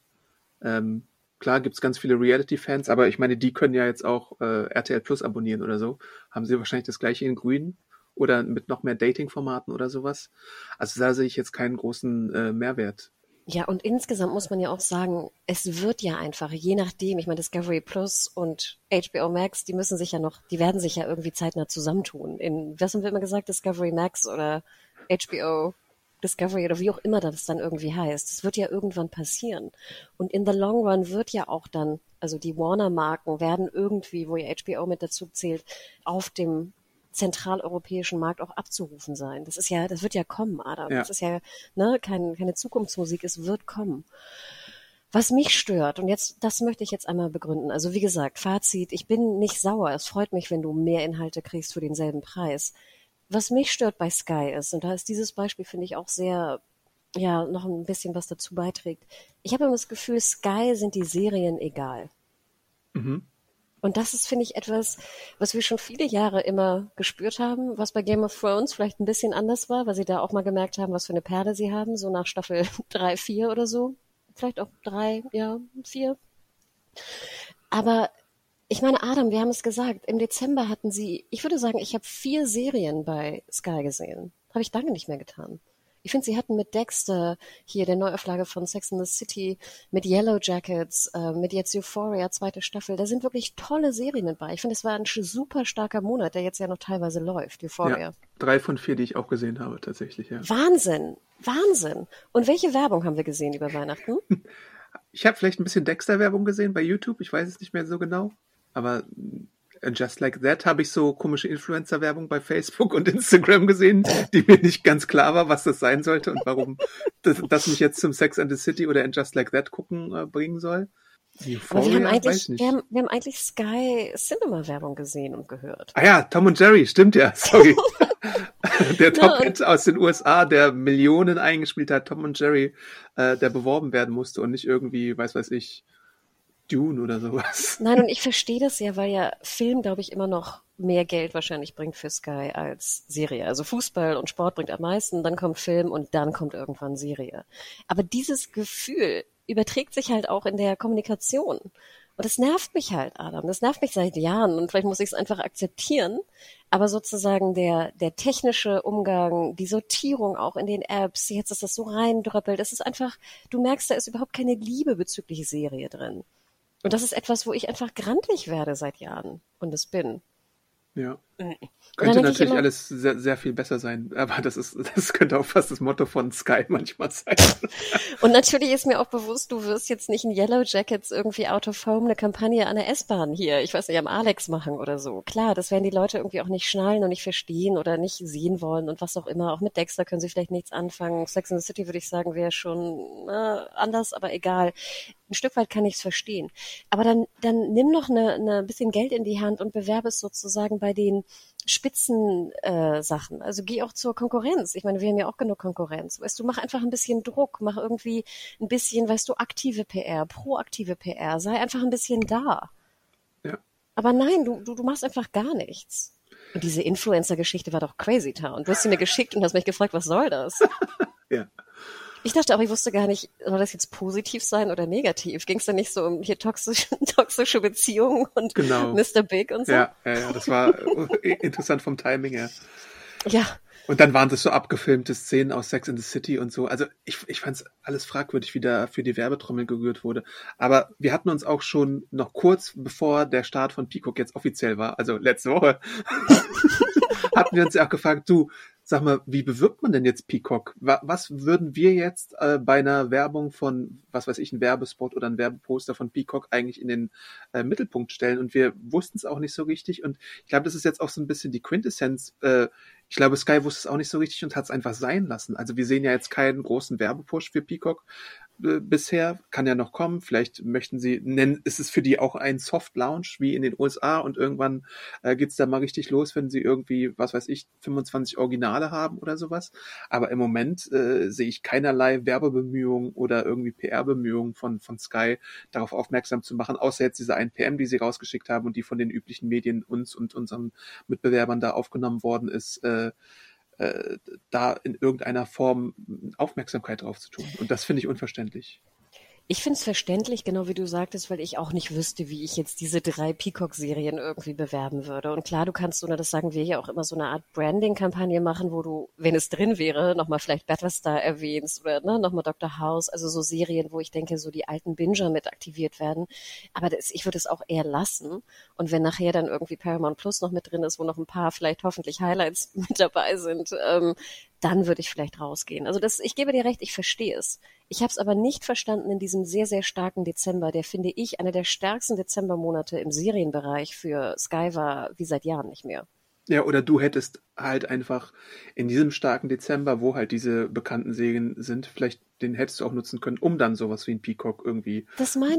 Ähm, klar gibt es ganz viele Reality-Fans, aber ich meine, die können ja jetzt auch äh, RTL Plus abonnieren oder so. Haben sie wahrscheinlich das gleiche in Grün oder mit noch mehr Dating-Formaten oder sowas. Also da sehe ich jetzt keinen großen äh, Mehrwert. Ja, und insgesamt muss man ja auch sagen, es wird ja einfach, je nachdem, ich meine, Discovery Plus und HBO Max, die müssen sich ja noch, die werden sich ja irgendwie zeitnah zusammentun. In, was haben wir immer gesagt, Discovery Max oder HBO Discovery oder wie auch immer das dann irgendwie heißt. Das wird ja irgendwann passieren. Und in the long run wird ja auch dann, also die Warner-Marken werden irgendwie, wo ja HBO mit dazu zählt, auf dem zentraleuropäischen Markt auch abzurufen sein. Das ist ja, das wird ja kommen, Adam. Ja. Das ist ja ne, kein, keine Zukunftsmusik, es wird kommen. Was mich stört, und jetzt, das möchte ich jetzt einmal begründen. Also wie gesagt, Fazit, ich bin nicht sauer. Es freut mich, wenn du mehr Inhalte kriegst für denselben Preis. Was mich stört bei Sky ist, und da ist dieses Beispiel, finde ich, auch sehr, ja, noch ein bisschen was dazu beiträgt. Ich habe immer das Gefühl, Sky sind die Serien egal. Mhm. Und das ist, finde ich, etwas, was wir schon viele Jahre immer gespürt haben, was bei Game of Thrones vielleicht ein bisschen anders war, weil sie da auch mal gemerkt haben, was für eine Perle sie haben, so nach Staffel drei, vier oder so vielleicht auch drei, ja, vier. Aber ich meine, Adam, wir haben es gesagt, im Dezember hatten sie, ich würde sagen, ich habe vier Serien bei Sky gesehen. Habe ich lange nicht mehr getan. Ich finde, sie hatten mit Dexter, hier der Neuauflage von Sex in the City, mit Yellow Jackets, äh, mit jetzt Euphoria, zweite Staffel, da sind wirklich tolle Serien dabei. Ich finde, es war ein super starker Monat, der jetzt ja noch teilweise läuft, Euphoria. Ja, drei von vier, die ich auch gesehen habe, tatsächlich, ja. Wahnsinn, Wahnsinn. Und welche Werbung haben wir gesehen über Weihnachten? Ich habe vielleicht ein bisschen Dexter-Werbung gesehen bei YouTube, ich weiß es nicht mehr so genau. Aber Just Like That habe ich so komische Influencer-Werbung bei Facebook und Instagram gesehen, die mir nicht ganz klar war, was das sein sollte und warum das, das mich jetzt zum Sex and the City oder in Just Like That gucken äh, bringen soll. Aber wir haben, eigentlich, wir, haben, wir haben eigentlich Sky Cinema Werbung gesehen und gehört. Ah ja, Tom und Jerry, stimmt ja, sorry. der Top-Hit no, aus den USA, der Millionen eingespielt hat, Tom und Jerry, äh, der beworben werden musste und nicht irgendwie, weiß weiß ich, Dune oder sowas. Nein, und ich verstehe das ja, weil ja Film, glaube ich, immer noch mehr Geld wahrscheinlich bringt für Sky als Serie. Also Fußball und Sport bringt am meisten, dann kommt Film und dann kommt irgendwann Serie. Aber dieses Gefühl überträgt sich halt auch in der Kommunikation. Und das nervt mich halt, Adam. Das nervt mich seit Jahren und vielleicht muss ich es einfach akzeptieren. Aber sozusagen der, der technische Umgang, die Sortierung auch in den Apps, jetzt ist das so reindröppelt, das ist einfach, du merkst, da ist überhaupt keine Liebe bezüglich Serie drin. Und das ist etwas, wo ich einfach grantlich werde seit Jahren und es bin. Ja. Könnte natürlich immer, alles sehr, sehr viel besser sein, aber das ist, das könnte auch fast das Motto von Sky manchmal sein. Und natürlich ist mir auch bewusst, du wirst jetzt nicht in Yellow Jackets irgendwie out of home eine Kampagne an der S-Bahn hier, ich weiß nicht, am Alex machen oder so. Klar, das werden die Leute irgendwie auch nicht schnallen und nicht verstehen oder nicht sehen wollen und was auch immer. Auch mit Dexter können sie vielleicht nichts anfangen. Sex in the City würde ich sagen, wäre schon äh, anders, aber egal. Ein Stück weit kann ich es verstehen. Aber dann, dann nimm noch eine, eine bisschen Geld in die Hand und bewerbe es sozusagen bei den Spitzensachen. Äh, also geh auch zur Konkurrenz. Ich meine, wir haben ja auch genug Konkurrenz. Weißt du, mach einfach ein bisschen Druck, mach irgendwie ein bisschen, weißt du, aktive PR, proaktive PR. Sei einfach ein bisschen da. Ja. Aber nein, du, du, du machst einfach gar nichts. Und diese Influencer-Geschichte war doch crazy town. Du hast sie mir geschickt und hast mich gefragt, was soll das? ja. Ich dachte auch, ich wusste gar nicht, soll das jetzt positiv sein oder negativ? Ging es da nicht so um hier toxische, toxische Beziehungen und genau. Mr. Big und so? Ja, ja, ja das war äh, interessant vom Timing her. Ja. Und dann waren das so abgefilmte Szenen aus Sex in the City und so. Also ich, ich fand es alles fragwürdig, wie da für die Werbetrommel gerührt wurde. Aber wir hatten uns auch schon noch kurz bevor der Start von Peacock jetzt offiziell war, also letzte Woche, hatten wir uns ja auch gefragt, du, Sag mal, wie bewirbt man denn jetzt Peacock? Was würden wir jetzt äh, bei einer Werbung von, was weiß ich, ein Werbespot oder ein Werbeposter von Peacock eigentlich in den äh, Mittelpunkt stellen? Und wir wussten es auch nicht so richtig. Und ich glaube, das ist jetzt auch so ein bisschen die Quintessenz. Äh, ich glaube, Sky wusste es auch nicht so richtig und hat es einfach sein lassen. Also wir sehen ja jetzt keinen großen Werbepush für Peacock, äh, bisher, kann ja noch kommen. Vielleicht möchten sie nennen, ist es für die auch ein Soft Launch wie in den USA und irgendwann äh, geht's da mal richtig los, wenn sie irgendwie, was weiß ich, 25 Originale haben oder sowas. Aber im Moment äh, sehe ich keinerlei Werbebemühungen oder irgendwie PR-Bemühungen von, von Sky darauf aufmerksam zu machen, außer jetzt diese 1 PM, die sie rausgeschickt haben und die von den üblichen Medien uns und unseren Mitbewerbern da aufgenommen worden ist. Äh, äh, da in irgendeiner Form Aufmerksamkeit drauf zu tun. Und das finde ich unverständlich. Ich finde es verständlich, genau wie du sagtest, weil ich auch nicht wüsste, wie ich jetzt diese drei Peacock-Serien irgendwie bewerben würde. Und klar, du kannst, oder das sagen wir ja auch immer, so eine Art Branding-Kampagne machen, wo du, wenn es drin wäre, nochmal vielleicht Battlestar erwähnst oder ne, nochmal Dr. House, also so Serien, wo ich denke, so die alten Binger mit aktiviert werden. Aber das, ich würde es auch eher lassen. Und wenn nachher dann irgendwie Paramount Plus noch mit drin ist, wo noch ein paar vielleicht hoffentlich Highlights mit dabei sind, ähm, dann würde ich vielleicht rausgehen. Also das, ich gebe dir recht, ich verstehe es. Ich habe es aber nicht verstanden in diesem sehr, sehr starken Dezember, der finde ich einer der stärksten Dezembermonate im Serienbereich für Sky war wie seit Jahren nicht mehr. Ja, oder du hättest halt einfach in diesem starken Dezember, wo halt diese bekannten Serien sind, vielleicht den hättest du auch nutzen können, um dann sowas wie ein Peacock irgendwie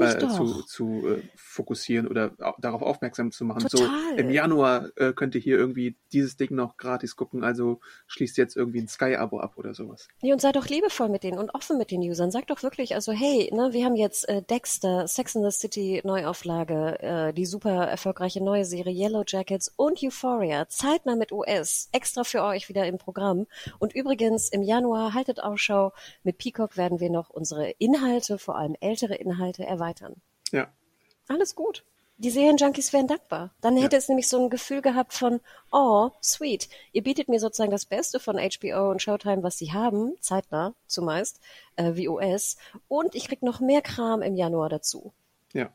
äh, zu, zu äh, fokussieren oder au- darauf aufmerksam zu machen. Total. So im Januar äh, könnt ihr hier irgendwie dieses Ding noch gratis gucken, also schließt jetzt irgendwie ein Sky-Abo ab oder sowas. Nee, und sei doch liebevoll mit denen und offen mit den Usern. Sag doch wirklich, also hey, ne, wir haben jetzt äh, Dexter, Sex in the City Neuauflage, äh, die super erfolgreiche neue Serie Yellow Jackets und Euphoria, zeitnah mit US, extra für euch wieder im Programm. Und übrigens im Januar haltet Ausschau, mit Peacock werden wir noch unsere Inhalte, vor allem ältere Inhalte, erweitern. Ja. Alles gut. Die Serienjunkies wären dankbar. Dann hätte Ja. es nämlich so ein Gefühl gehabt von, oh, sweet. Ihr bietet mir sozusagen das Beste von HBO und Showtime, was sie haben, zeitnah zumeist, äh, wie US. Und ich krieg noch mehr Kram im Januar dazu. Ja.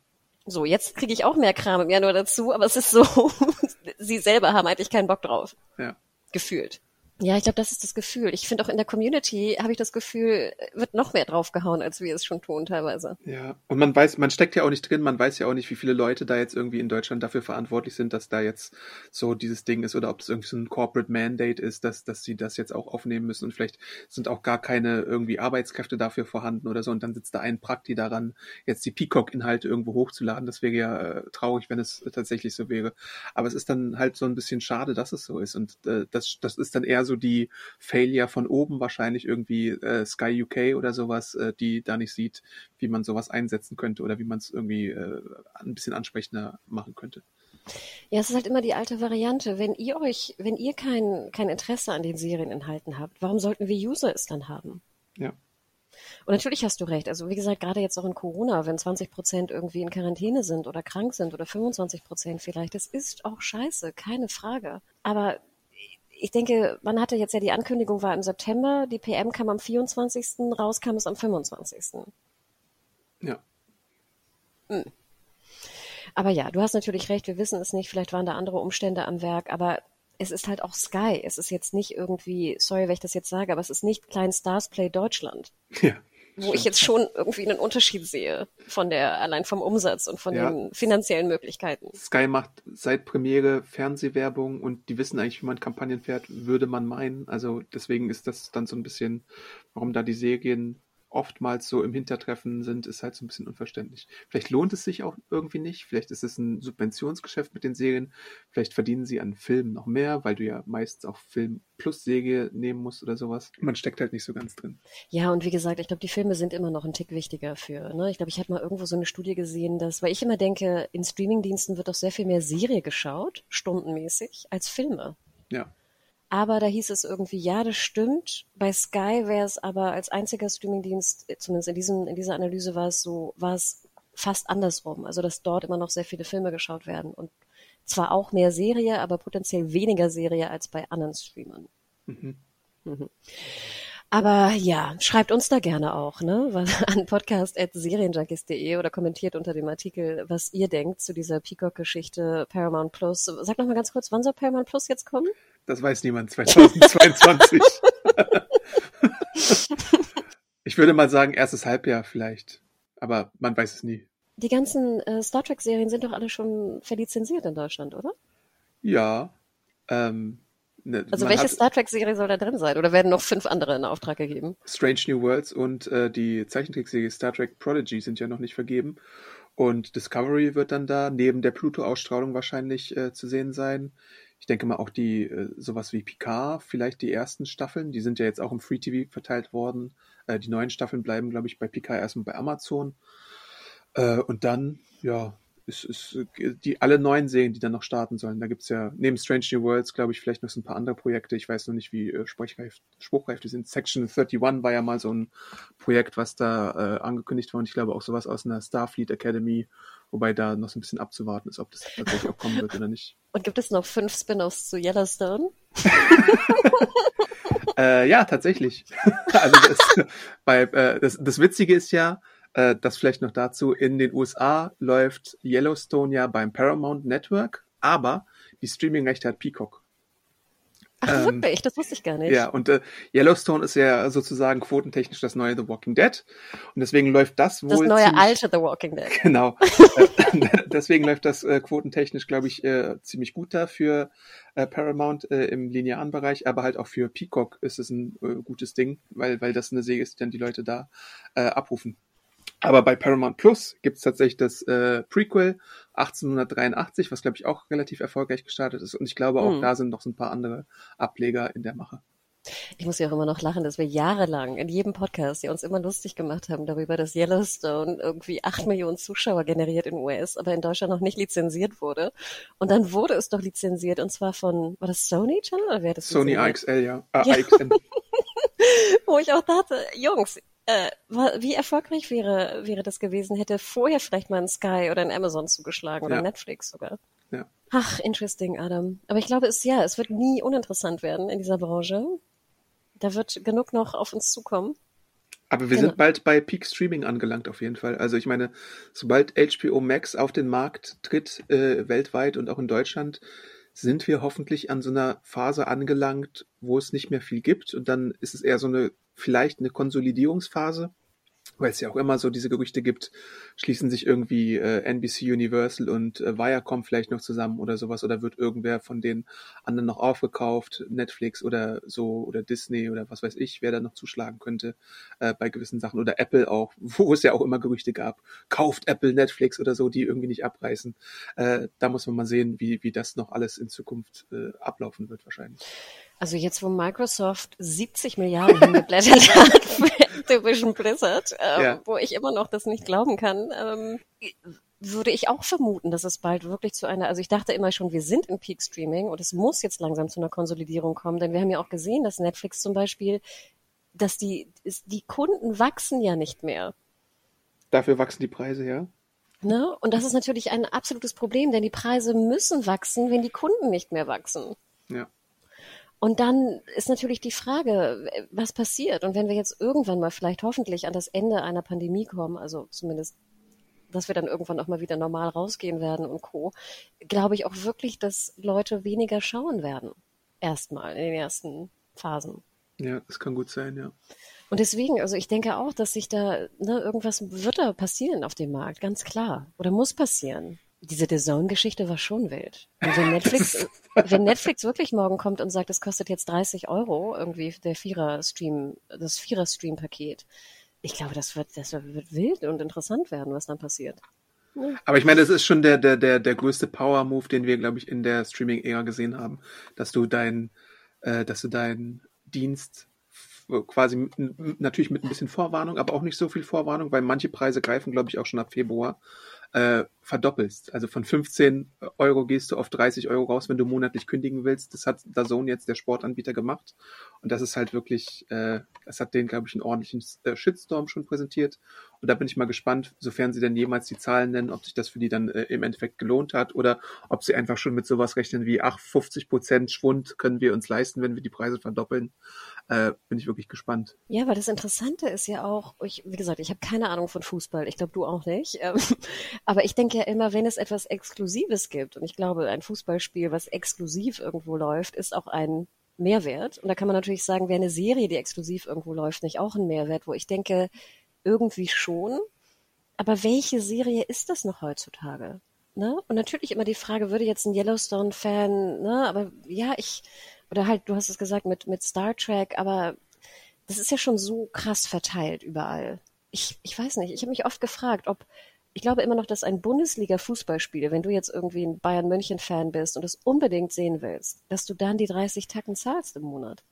So, jetzt kriege ich auch mehr Kram im Januar dazu, aber es ist so, sie selber haben eigentlich keinen Bock drauf. Ja. Gefühlt. Ja, ich glaube, das ist das Gefühl. Ich finde auch in der Community habe ich das Gefühl, wird noch mehr draufgehauen, als wir es schon tun teilweise. Ja, und man weiß, man steckt ja auch nicht drin, man weiß ja auch nicht, wie viele Leute da jetzt irgendwie in Deutschland dafür verantwortlich sind, dass da jetzt so dieses Ding ist oder ob das irgendwie so ein Corporate Mandate ist, dass, dass sie das jetzt auch aufnehmen müssen und vielleicht sind auch gar keine irgendwie Arbeitskräfte dafür vorhanden oder so und dann sitzt da ein Prakti daran, jetzt die Peacock-Inhalte irgendwo hochzuladen. Das wäre ja äh, traurig, wenn es tatsächlich so wäre. Aber es ist dann halt so ein bisschen schade, dass es so ist und äh, das, das ist dann eher so die Failure von oben wahrscheinlich irgendwie äh, Sky UK oder sowas, äh, die da nicht sieht, wie man sowas einsetzen könnte oder wie man es irgendwie äh, ein bisschen ansprechender machen könnte. Ja, es ist halt immer die alte Variante. Wenn ihr euch, wenn ihr kein, kein Interesse an den Serieninhalten habt, warum sollten wir User es dann haben? Ja. Und natürlich hast du recht. Also wie gesagt, gerade jetzt auch in Corona, wenn 20 Prozent irgendwie in Quarantäne sind oder krank sind oder 25 Prozent vielleicht, das ist auch scheiße, keine Frage. Aber ich denke, man hatte jetzt ja die Ankündigung war im September, die PM kam am 24. raus, kam es am 25. Ja. Aber ja, du hast natürlich recht, wir wissen es nicht, vielleicht waren da andere Umstände am Werk, aber es ist halt auch Sky. Es ist jetzt nicht irgendwie, sorry, wenn ich das jetzt sage, aber es ist nicht Klein Stars Play Deutschland, Ja. Wo ich jetzt schon irgendwie einen Unterschied sehe von der, allein vom Umsatz und von Ja. den finanziellen Möglichkeiten. Sky macht seit Premiere Fernsehwerbung und die wissen eigentlich, wie man Kampagnen fährt, würde man meinen. Also deswegen ist das dann so ein bisschen, warum da die Serien oftmals so im Hintertreffen sind, ist halt so ein bisschen unverständlich. Vielleicht lohnt es sich auch irgendwie nicht. Vielleicht ist es ein Subventionsgeschäft mit den Serien. Vielleicht verdienen sie an Filmen noch mehr, weil du ja meistens auch Film plus Serie nehmen musst oder sowas. Man steckt halt nicht so ganz drin. Ja, und wie gesagt, ich glaube, die Filme sind immer noch ein Tick wichtiger für, ne? Ich glaube, ich hatte mal irgendwo so eine Studie gesehen, dass, weil ich immer denke, in Streamingdiensten wird doch sehr viel mehr Serie geschaut, stundenmäßig, als Filme. Ja. Aber da hieß es irgendwie, ja, das stimmt. Bei Sky wäre es aber als einziger Streamingdienst, äh, zumindest in diesem, in dieser Analyse war es so, war es fast andersrum. Also, dass dort immer noch sehr viele Filme geschaut werden und zwar auch mehr Serie, aber potenziell weniger Serie als bei anderen Streamern. Mhm. Mhm. Aber ja, schreibt uns da gerne auch, ne? An podcast.serienjunkies.de oder kommentiert unter dem Artikel, was ihr denkt zu dieser Peacock-Geschichte Paramount Plus. Sag noch mal ganz kurz, wann soll Paramount Plus jetzt kommen? Das weiß niemand 2022. ich würde mal sagen, erstes Halbjahr vielleicht. Aber man weiß es nie. Die ganzen äh, Star Trek-Serien sind doch alle schon verlizenziert in Deutschland, oder? Ja. Ähm, ne, Also welche hat Star Trek-Serie soll da drin sein? Oder werden noch fünf andere in Auftrag gegeben? Strange New Worlds und äh, die Zeichentrickserie Star Trek Prodigy sind ja noch nicht vergeben. Und Discovery wird dann da neben der Pluto-Ausstrahlung wahrscheinlich äh, zu sehen sein. Ich denke mal auch die äh, sowas wie Picard, vielleicht die ersten Staffeln, die sind ja jetzt auch im Free TV verteilt worden. Äh, die neuen Staffeln bleiben, glaube ich, bei Picard erstmal bei Amazon. Äh, und dann, ja, ist, ist die alle neuen Serien, die dann noch starten sollen. Da gibt's ja neben Strange New Worlds, glaube ich, vielleicht noch so ein paar andere Projekte. Ich weiß noch nicht, wie äh, spruchreif, spruchreif die sind. Section 31 war ja mal so ein Projekt, was da äh, angekündigt war. Und ich glaube auch sowas aus einer Starfleet Academy, wobei da noch so ein bisschen abzuwarten ist, ob das tatsächlich auch kommen wird oder nicht. Und gibt es noch fünf Spin-offs zu Yellowstone? Äh, ja, tatsächlich. also das, bei, äh, das, das Witzige ist ja, äh, das vielleicht noch dazu, in den USA läuft Yellowstone ja beim Paramount Network, aber die Streaming-Rechte hat Peacock. Ach ähm, wirklich? Das wusste ich gar nicht. Ja, und äh, Yellowstone ist ja sozusagen quotentechnisch das neue The Walking Dead. Und deswegen läuft das wohl. Das neue ziemlich, alte The Walking Dead. Genau. deswegen läuft das äh, quotentechnisch, glaube ich, äh, ziemlich gut da für äh, Paramount äh, im linearen Bereich, aber halt auch für Peacock ist es ein äh, gutes Ding, weil, weil das eine Serie ist, die dann die Leute da äh, abrufen. Aber bei Paramount Plus gibt's tatsächlich das äh, Prequel 1883, was glaube ich auch relativ erfolgreich gestartet ist. Und ich glaube auch mhm. da sind noch so ein paar andere Ableger in der Mache. Ich muss ja auch immer noch lachen, dass wir jahrelang in jedem Podcast, die uns immer lustig gemacht haben darüber, dass Yellowstone irgendwie acht Millionen Zuschauer generiert in US, aber in Deutschland noch nicht lizenziert wurde. Und dann wurde es doch lizenziert und zwar von, war das Sony Channel oder wer das Sony AXL, ja. Ah, ja. AXN. Wo ich auch dachte, Jungs, äh, wie erfolgreich wäre, wäre das gewesen, hätte vorher vielleicht mal ein Sky oder ein Amazon zugeschlagen oder ja. Netflix sogar. Ja. Ach, interesting, Adam. Aber ich glaube, es ja, es wird nie uninteressant werden in dieser Branche. Da wird genug noch auf uns zukommen. Aber wir genau. sind bald bei Peak Streaming angelangt, auf jeden Fall. Also ich meine, sobald HBO Max auf den Markt tritt, äh, weltweit und auch in Deutschland, sind wir hoffentlich an so einer Phase angelangt, wo es nicht mehr viel gibt. Und dann ist es eher so eine, vielleicht eine Konsolidierungsphase weil es ja auch immer so diese Gerüchte gibt, schließen sich irgendwie äh, NBC Universal und äh, Viacom vielleicht noch zusammen oder sowas oder wird irgendwer von den anderen noch aufgekauft, Netflix oder so oder Disney oder was weiß ich, wer da noch zuschlagen könnte äh, bei gewissen Sachen oder Apple auch, wo es ja auch immer Gerüchte gab, kauft Apple Netflix oder so, die irgendwie nicht abreißen. Äh, da muss man mal sehen, wie, wie das noch alles in Zukunft äh, ablaufen wird wahrscheinlich. Also jetzt, wo Microsoft 70 Milliarden hingeblättert hat für Activision Blizzard, ähm, ja. wo ich immer noch das nicht glauben kann, ähm, würde ich auch vermuten, dass es bald wirklich zu einer, also ich dachte immer schon, wir sind im Peak Streaming und es muss jetzt langsam zu einer Konsolidierung kommen, denn wir haben ja auch gesehen, dass Netflix zum Beispiel, dass die, die Kunden wachsen ja nicht mehr. Dafür wachsen die Preise, ja. Ne? Und das ist natürlich ein absolutes Problem, denn die Preise müssen wachsen, wenn die Kunden nicht mehr wachsen. Ja. Und dann ist natürlich die Frage, was passiert? Und wenn wir jetzt irgendwann mal vielleicht hoffentlich an das Ende einer Pandemie kommen, also zumindest, dass wir dann irgendwann auch mal wieder normal rausgehen werden und Co., glaube ich auch wirklich, dass Leute weniger schauen werden. Erstmal in den ersten Phasen. Ja, das kann gut sein, ja. Und deswegen, also ich denke auch, dass sich da, ne, irgendwas wird da passieren auf dem Markt, ganz klar. Oder muss passieren diese The Zone-Geschichte war schon wild. Und wenn Netflix, wenn Netflix wirklich morgen kommt und sagt, es kostet jetzt 30 Euro, irgendwie der Vierer-Stream, das Vierer-Stream-Paket, ich glaube, das wird, das wird wild und interessant werden, was dann passiert. Aber ich meine, das ist schon der, der, der, der größte Power-Move, den wir, glaube ich, in der Streaming-Ära gesehen haben, dass du dein, äh, dass du deinen Dienst quasi natürlich mit ein bisschen Vorwarnung, aber auch nicht so viel Vorwarnung, weil manche Preise greifen, glaube ich, auch schon ab Februar äh, verdoppelst. Also von 15 Euro gehst du auf 30 Euro raus, wenn du monatlich kündigen willst. Das hat Dazone jetzt der Sportanbieter gemacht. Und das ist halt wirklich, äh, das hat den, glaube ich, einen ordentlichen äh, Shitstorm schon präsentiert. Und da bin ich mal gespannt, sofern sie denn jemals die Zahlen nennen, ob sich das für die dann äh, im Endeffekt gelohnt hat oder ob sie einfach schon mit sowas rechnen wie, ach, 50 Prozent Schwund können wir uns leisten, wenn wir die Preise verdoppeln. Äh, bin ich wirklich gespannt. Ja, weil das Interessante ist ja auch, ich, wie gesagt, ich habe keine Ahnung von Fußball. Ich glaube, du auch nicht. Ähm, aber ich denke ja immer, wenn es etwas Exklusives gibt, und ich glaube, ein Fußballspiel, was exklusiv irgendwo läuft, ist auch ein Mehrwert. Und da kann man natürlich sagen, wäre eine Serie, die exklusiv irgendwo läuft, nicht auch ein Mehrwert, wo ich denke, irgendwie schon. Aber welche Serie ist das noch heutzutage? Ne? Und natürlich immer die Frage, würde jetzt ein Yellowstone-Fan, ne, aber ja, ich, oder halt, du hast es gesagt mit, mit Star Trek, aber das ist ja schon so krass verteilt überall. Ich, ich weiß nicht, ich habe mich oft gefragt, ob, ich glaube immer noch, dass ein Bundesliga-Fußballspiel, wenn du jetzt irgendwie ein Bayern-München-Fan bist und es unbedingt sehen willst, dass du dann die 30 Tacken zahlst im Monat.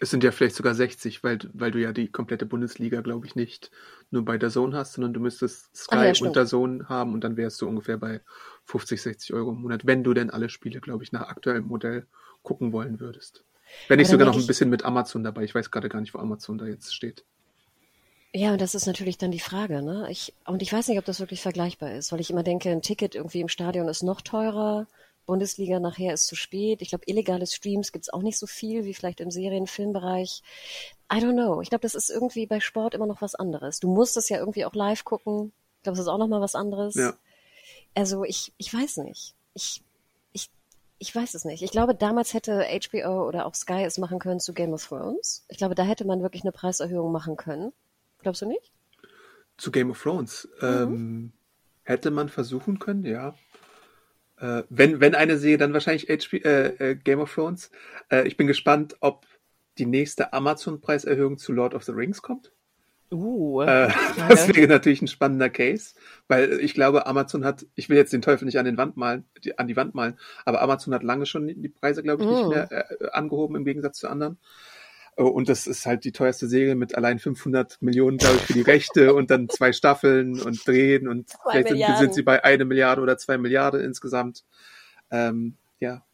Es sind ja vielleicht sogar 60, weil, weil du ja die komplette Bundesliga, glaube ich, nicht nur bei der Zone hast, sondern du müsstest Sky ja, und der Zone haben und dann wärst du ungefähr bei 50, 60 Euro im Monat, wenn du denn alle Spiele, glaube ich, nach aktuellem Modell gucken wollen würdest. Wenn nicht sogar noch ein bisschen mit Amazon dabei. Ich weiß gerade gar nicht, wo Amazon da jetzt steht. Ja, und das ist natürlich dann die Frage, ne? Ich, und ich weiß nicht, ob das wirklich vergleichbar ist, weil ich immer denke, ein Ticket irgendwie im Stadion ist noch teurer Bundesliga nachher ist zu spät. Ich glaube, illegale Streams gibt's auch nicht so viel wie vielleicht im Serien-Filmbereich. I don't know. Ich glaube, das ist irgendwie bei Sport immer noch was anderes. Du musst es ja irgendwie auch live gucken. Ich glaube, das ist auch noch mal was anderes. Ja. Also ich, ich weiß nicht. Ich, ich, ich weiß es nicht. Ich glaube, damals hätte HBO oder auch Sky es machen können zu Game of Thrones. Ich glaube, da hätte man wirklich eine Preiserhöhung machen können. Glaubst du nicht? Zu Game of Thrones. Mhm. Ähm, hätte man versuchen können, ja. Äh, wenn, wenn eine Serie, dann wahrscheinlich HP, äh, äh, Game of Thrones. Äh, ich bin gespannt, ob die nächste Amazon-Preiserhöhung zu Lord of the Rings kommt. Uh, äh, das wäre natürlich ein spannender Case, weil ich glaube, Amazon hat, ich will jetzt den Teufel nicht an den Wand malen, die, an die Wand malen, aber Amazon hat lange schon die Preise, glaube ich, nicht mm. mehr äh, angehoben im Gegensatz zu anderen. Oh, und das ist halt die teuerste Serie mit allein 500 Millionen, glaube ich, für die Rechte und dann zwei Staffeln und Drehen und zwei vielleicht sind, sind, sie bei eine Milliarde oder zwei Milliarden insgesamt. Ähm, ja,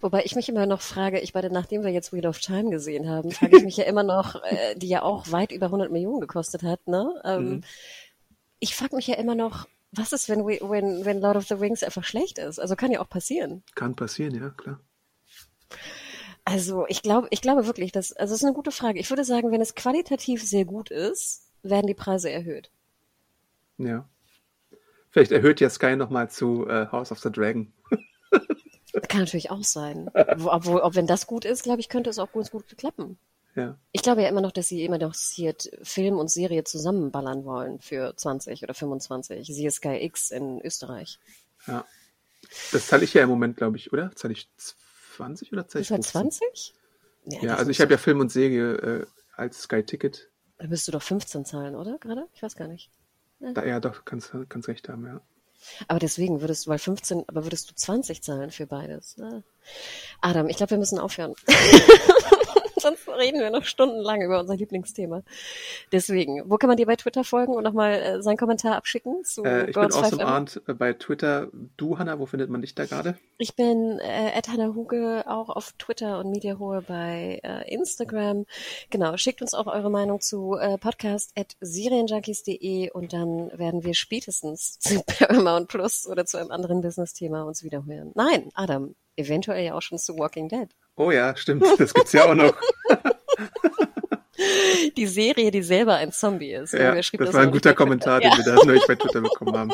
Wobei ich mich immer noch frage, ich meine, nachdem wir jetzt Wheel of Time gesehen haben, frage ich mich ja immer noch, äh, die ja auch weit über 100 Millionen gekostet hat, ne? Ähm, mhm. Ich frage mich ja immer noch, was ist, wenn, we, wenn, wenn Lord of the Rings einfach schlecht ist? Also kann ja auch passieren. Kann passieren, ja, klar. Also ich glaube, ich glaube wirklich, dass, also das ist eine gute Frage. Ich würde sagen, wenn es qualitativ sehr gut ist, werden die Preise erhöht. Ja. Vielleicht erhöht ja Sky nochmal zu äh, House of the Dragon. Kann natürlich auch sein. Obwohl, ob wenn das gut ist, glaube ich, könnte es auch ganz gut klappen. Ja. Ich glaube ja immer noch, dass sie immer noch hier Film und Serie zusammenballern wollen für 20 oder 25. Siehe Sky X in Österreich. Ja. Das zahle ich ja im Moment, glaube ich, oder? Zahle ich 20 oder zahle ich 20? Ja, ja also ich habe ja Film und Serie äh, als Sky-Ticket. Da bist du doch 15 zahlen, oder? Gerade? Ich weiß gar nicht. Ja, da, ja doch, kannst, kannst recht haben, ja. Aber deswegen würdest du, weil 15, aber würdest du 20 zahlen für beides. Ne? Adam, ich glaube, wir müssen aufhören. sonst reden wir noch stundenlang über unser Lieblingsthema. Deswegen, wo kann man dir bei Twitter folgen und nochmal äh, seinen Kommentar abschicken? Zu äh, ich Girls bin awesome Arndt bei Twitter. Du, Hanna, wo findet man dich da gerade? Ich bin äh, Hanna Huge auch auf Twitter und Mediahohe bei äh, Instagram. Genau, schickt uns auch eure Meinung zu äh, podcast at serienjunkies.de und dann werden wir spätestens zu Paramount Plus oder zu einem anderen Business-Thema uns wiederhören. Nein, Adam, eventuell ja auch schon zu Walking Dead. Oh ja, stimmt. Das gibt's ja auch noch. Die Serie, die selber ein Zombie ist. Ja, das, das war ein guter Kommentar, den ja. wir da neulich bei Twitter bekommen haben.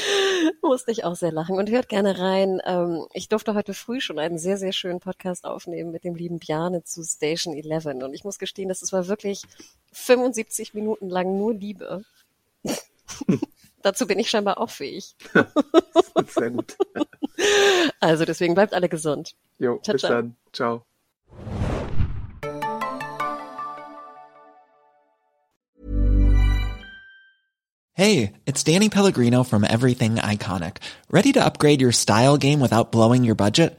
Musste ich auch sehr lachen. Und hört gerne rein. Ähm, ich durfte heute früh schon einen sehr, sehr schönen Podcast aufnehmen mit dem lieben Bjarne zu Station 11. Und ich muss gestehen, das war wirklich 75 Minuten lang nur Liebe. Dazu bin ich scheinbar auch fähig. sehr gut. Also deswegen bleibt alle gesund. Jo, ciao, bis ciao. dann. Ciao. Hey, it's Danny Pellegrino from Everything Iconic. Ready to upgrade your style game without blowing your budget?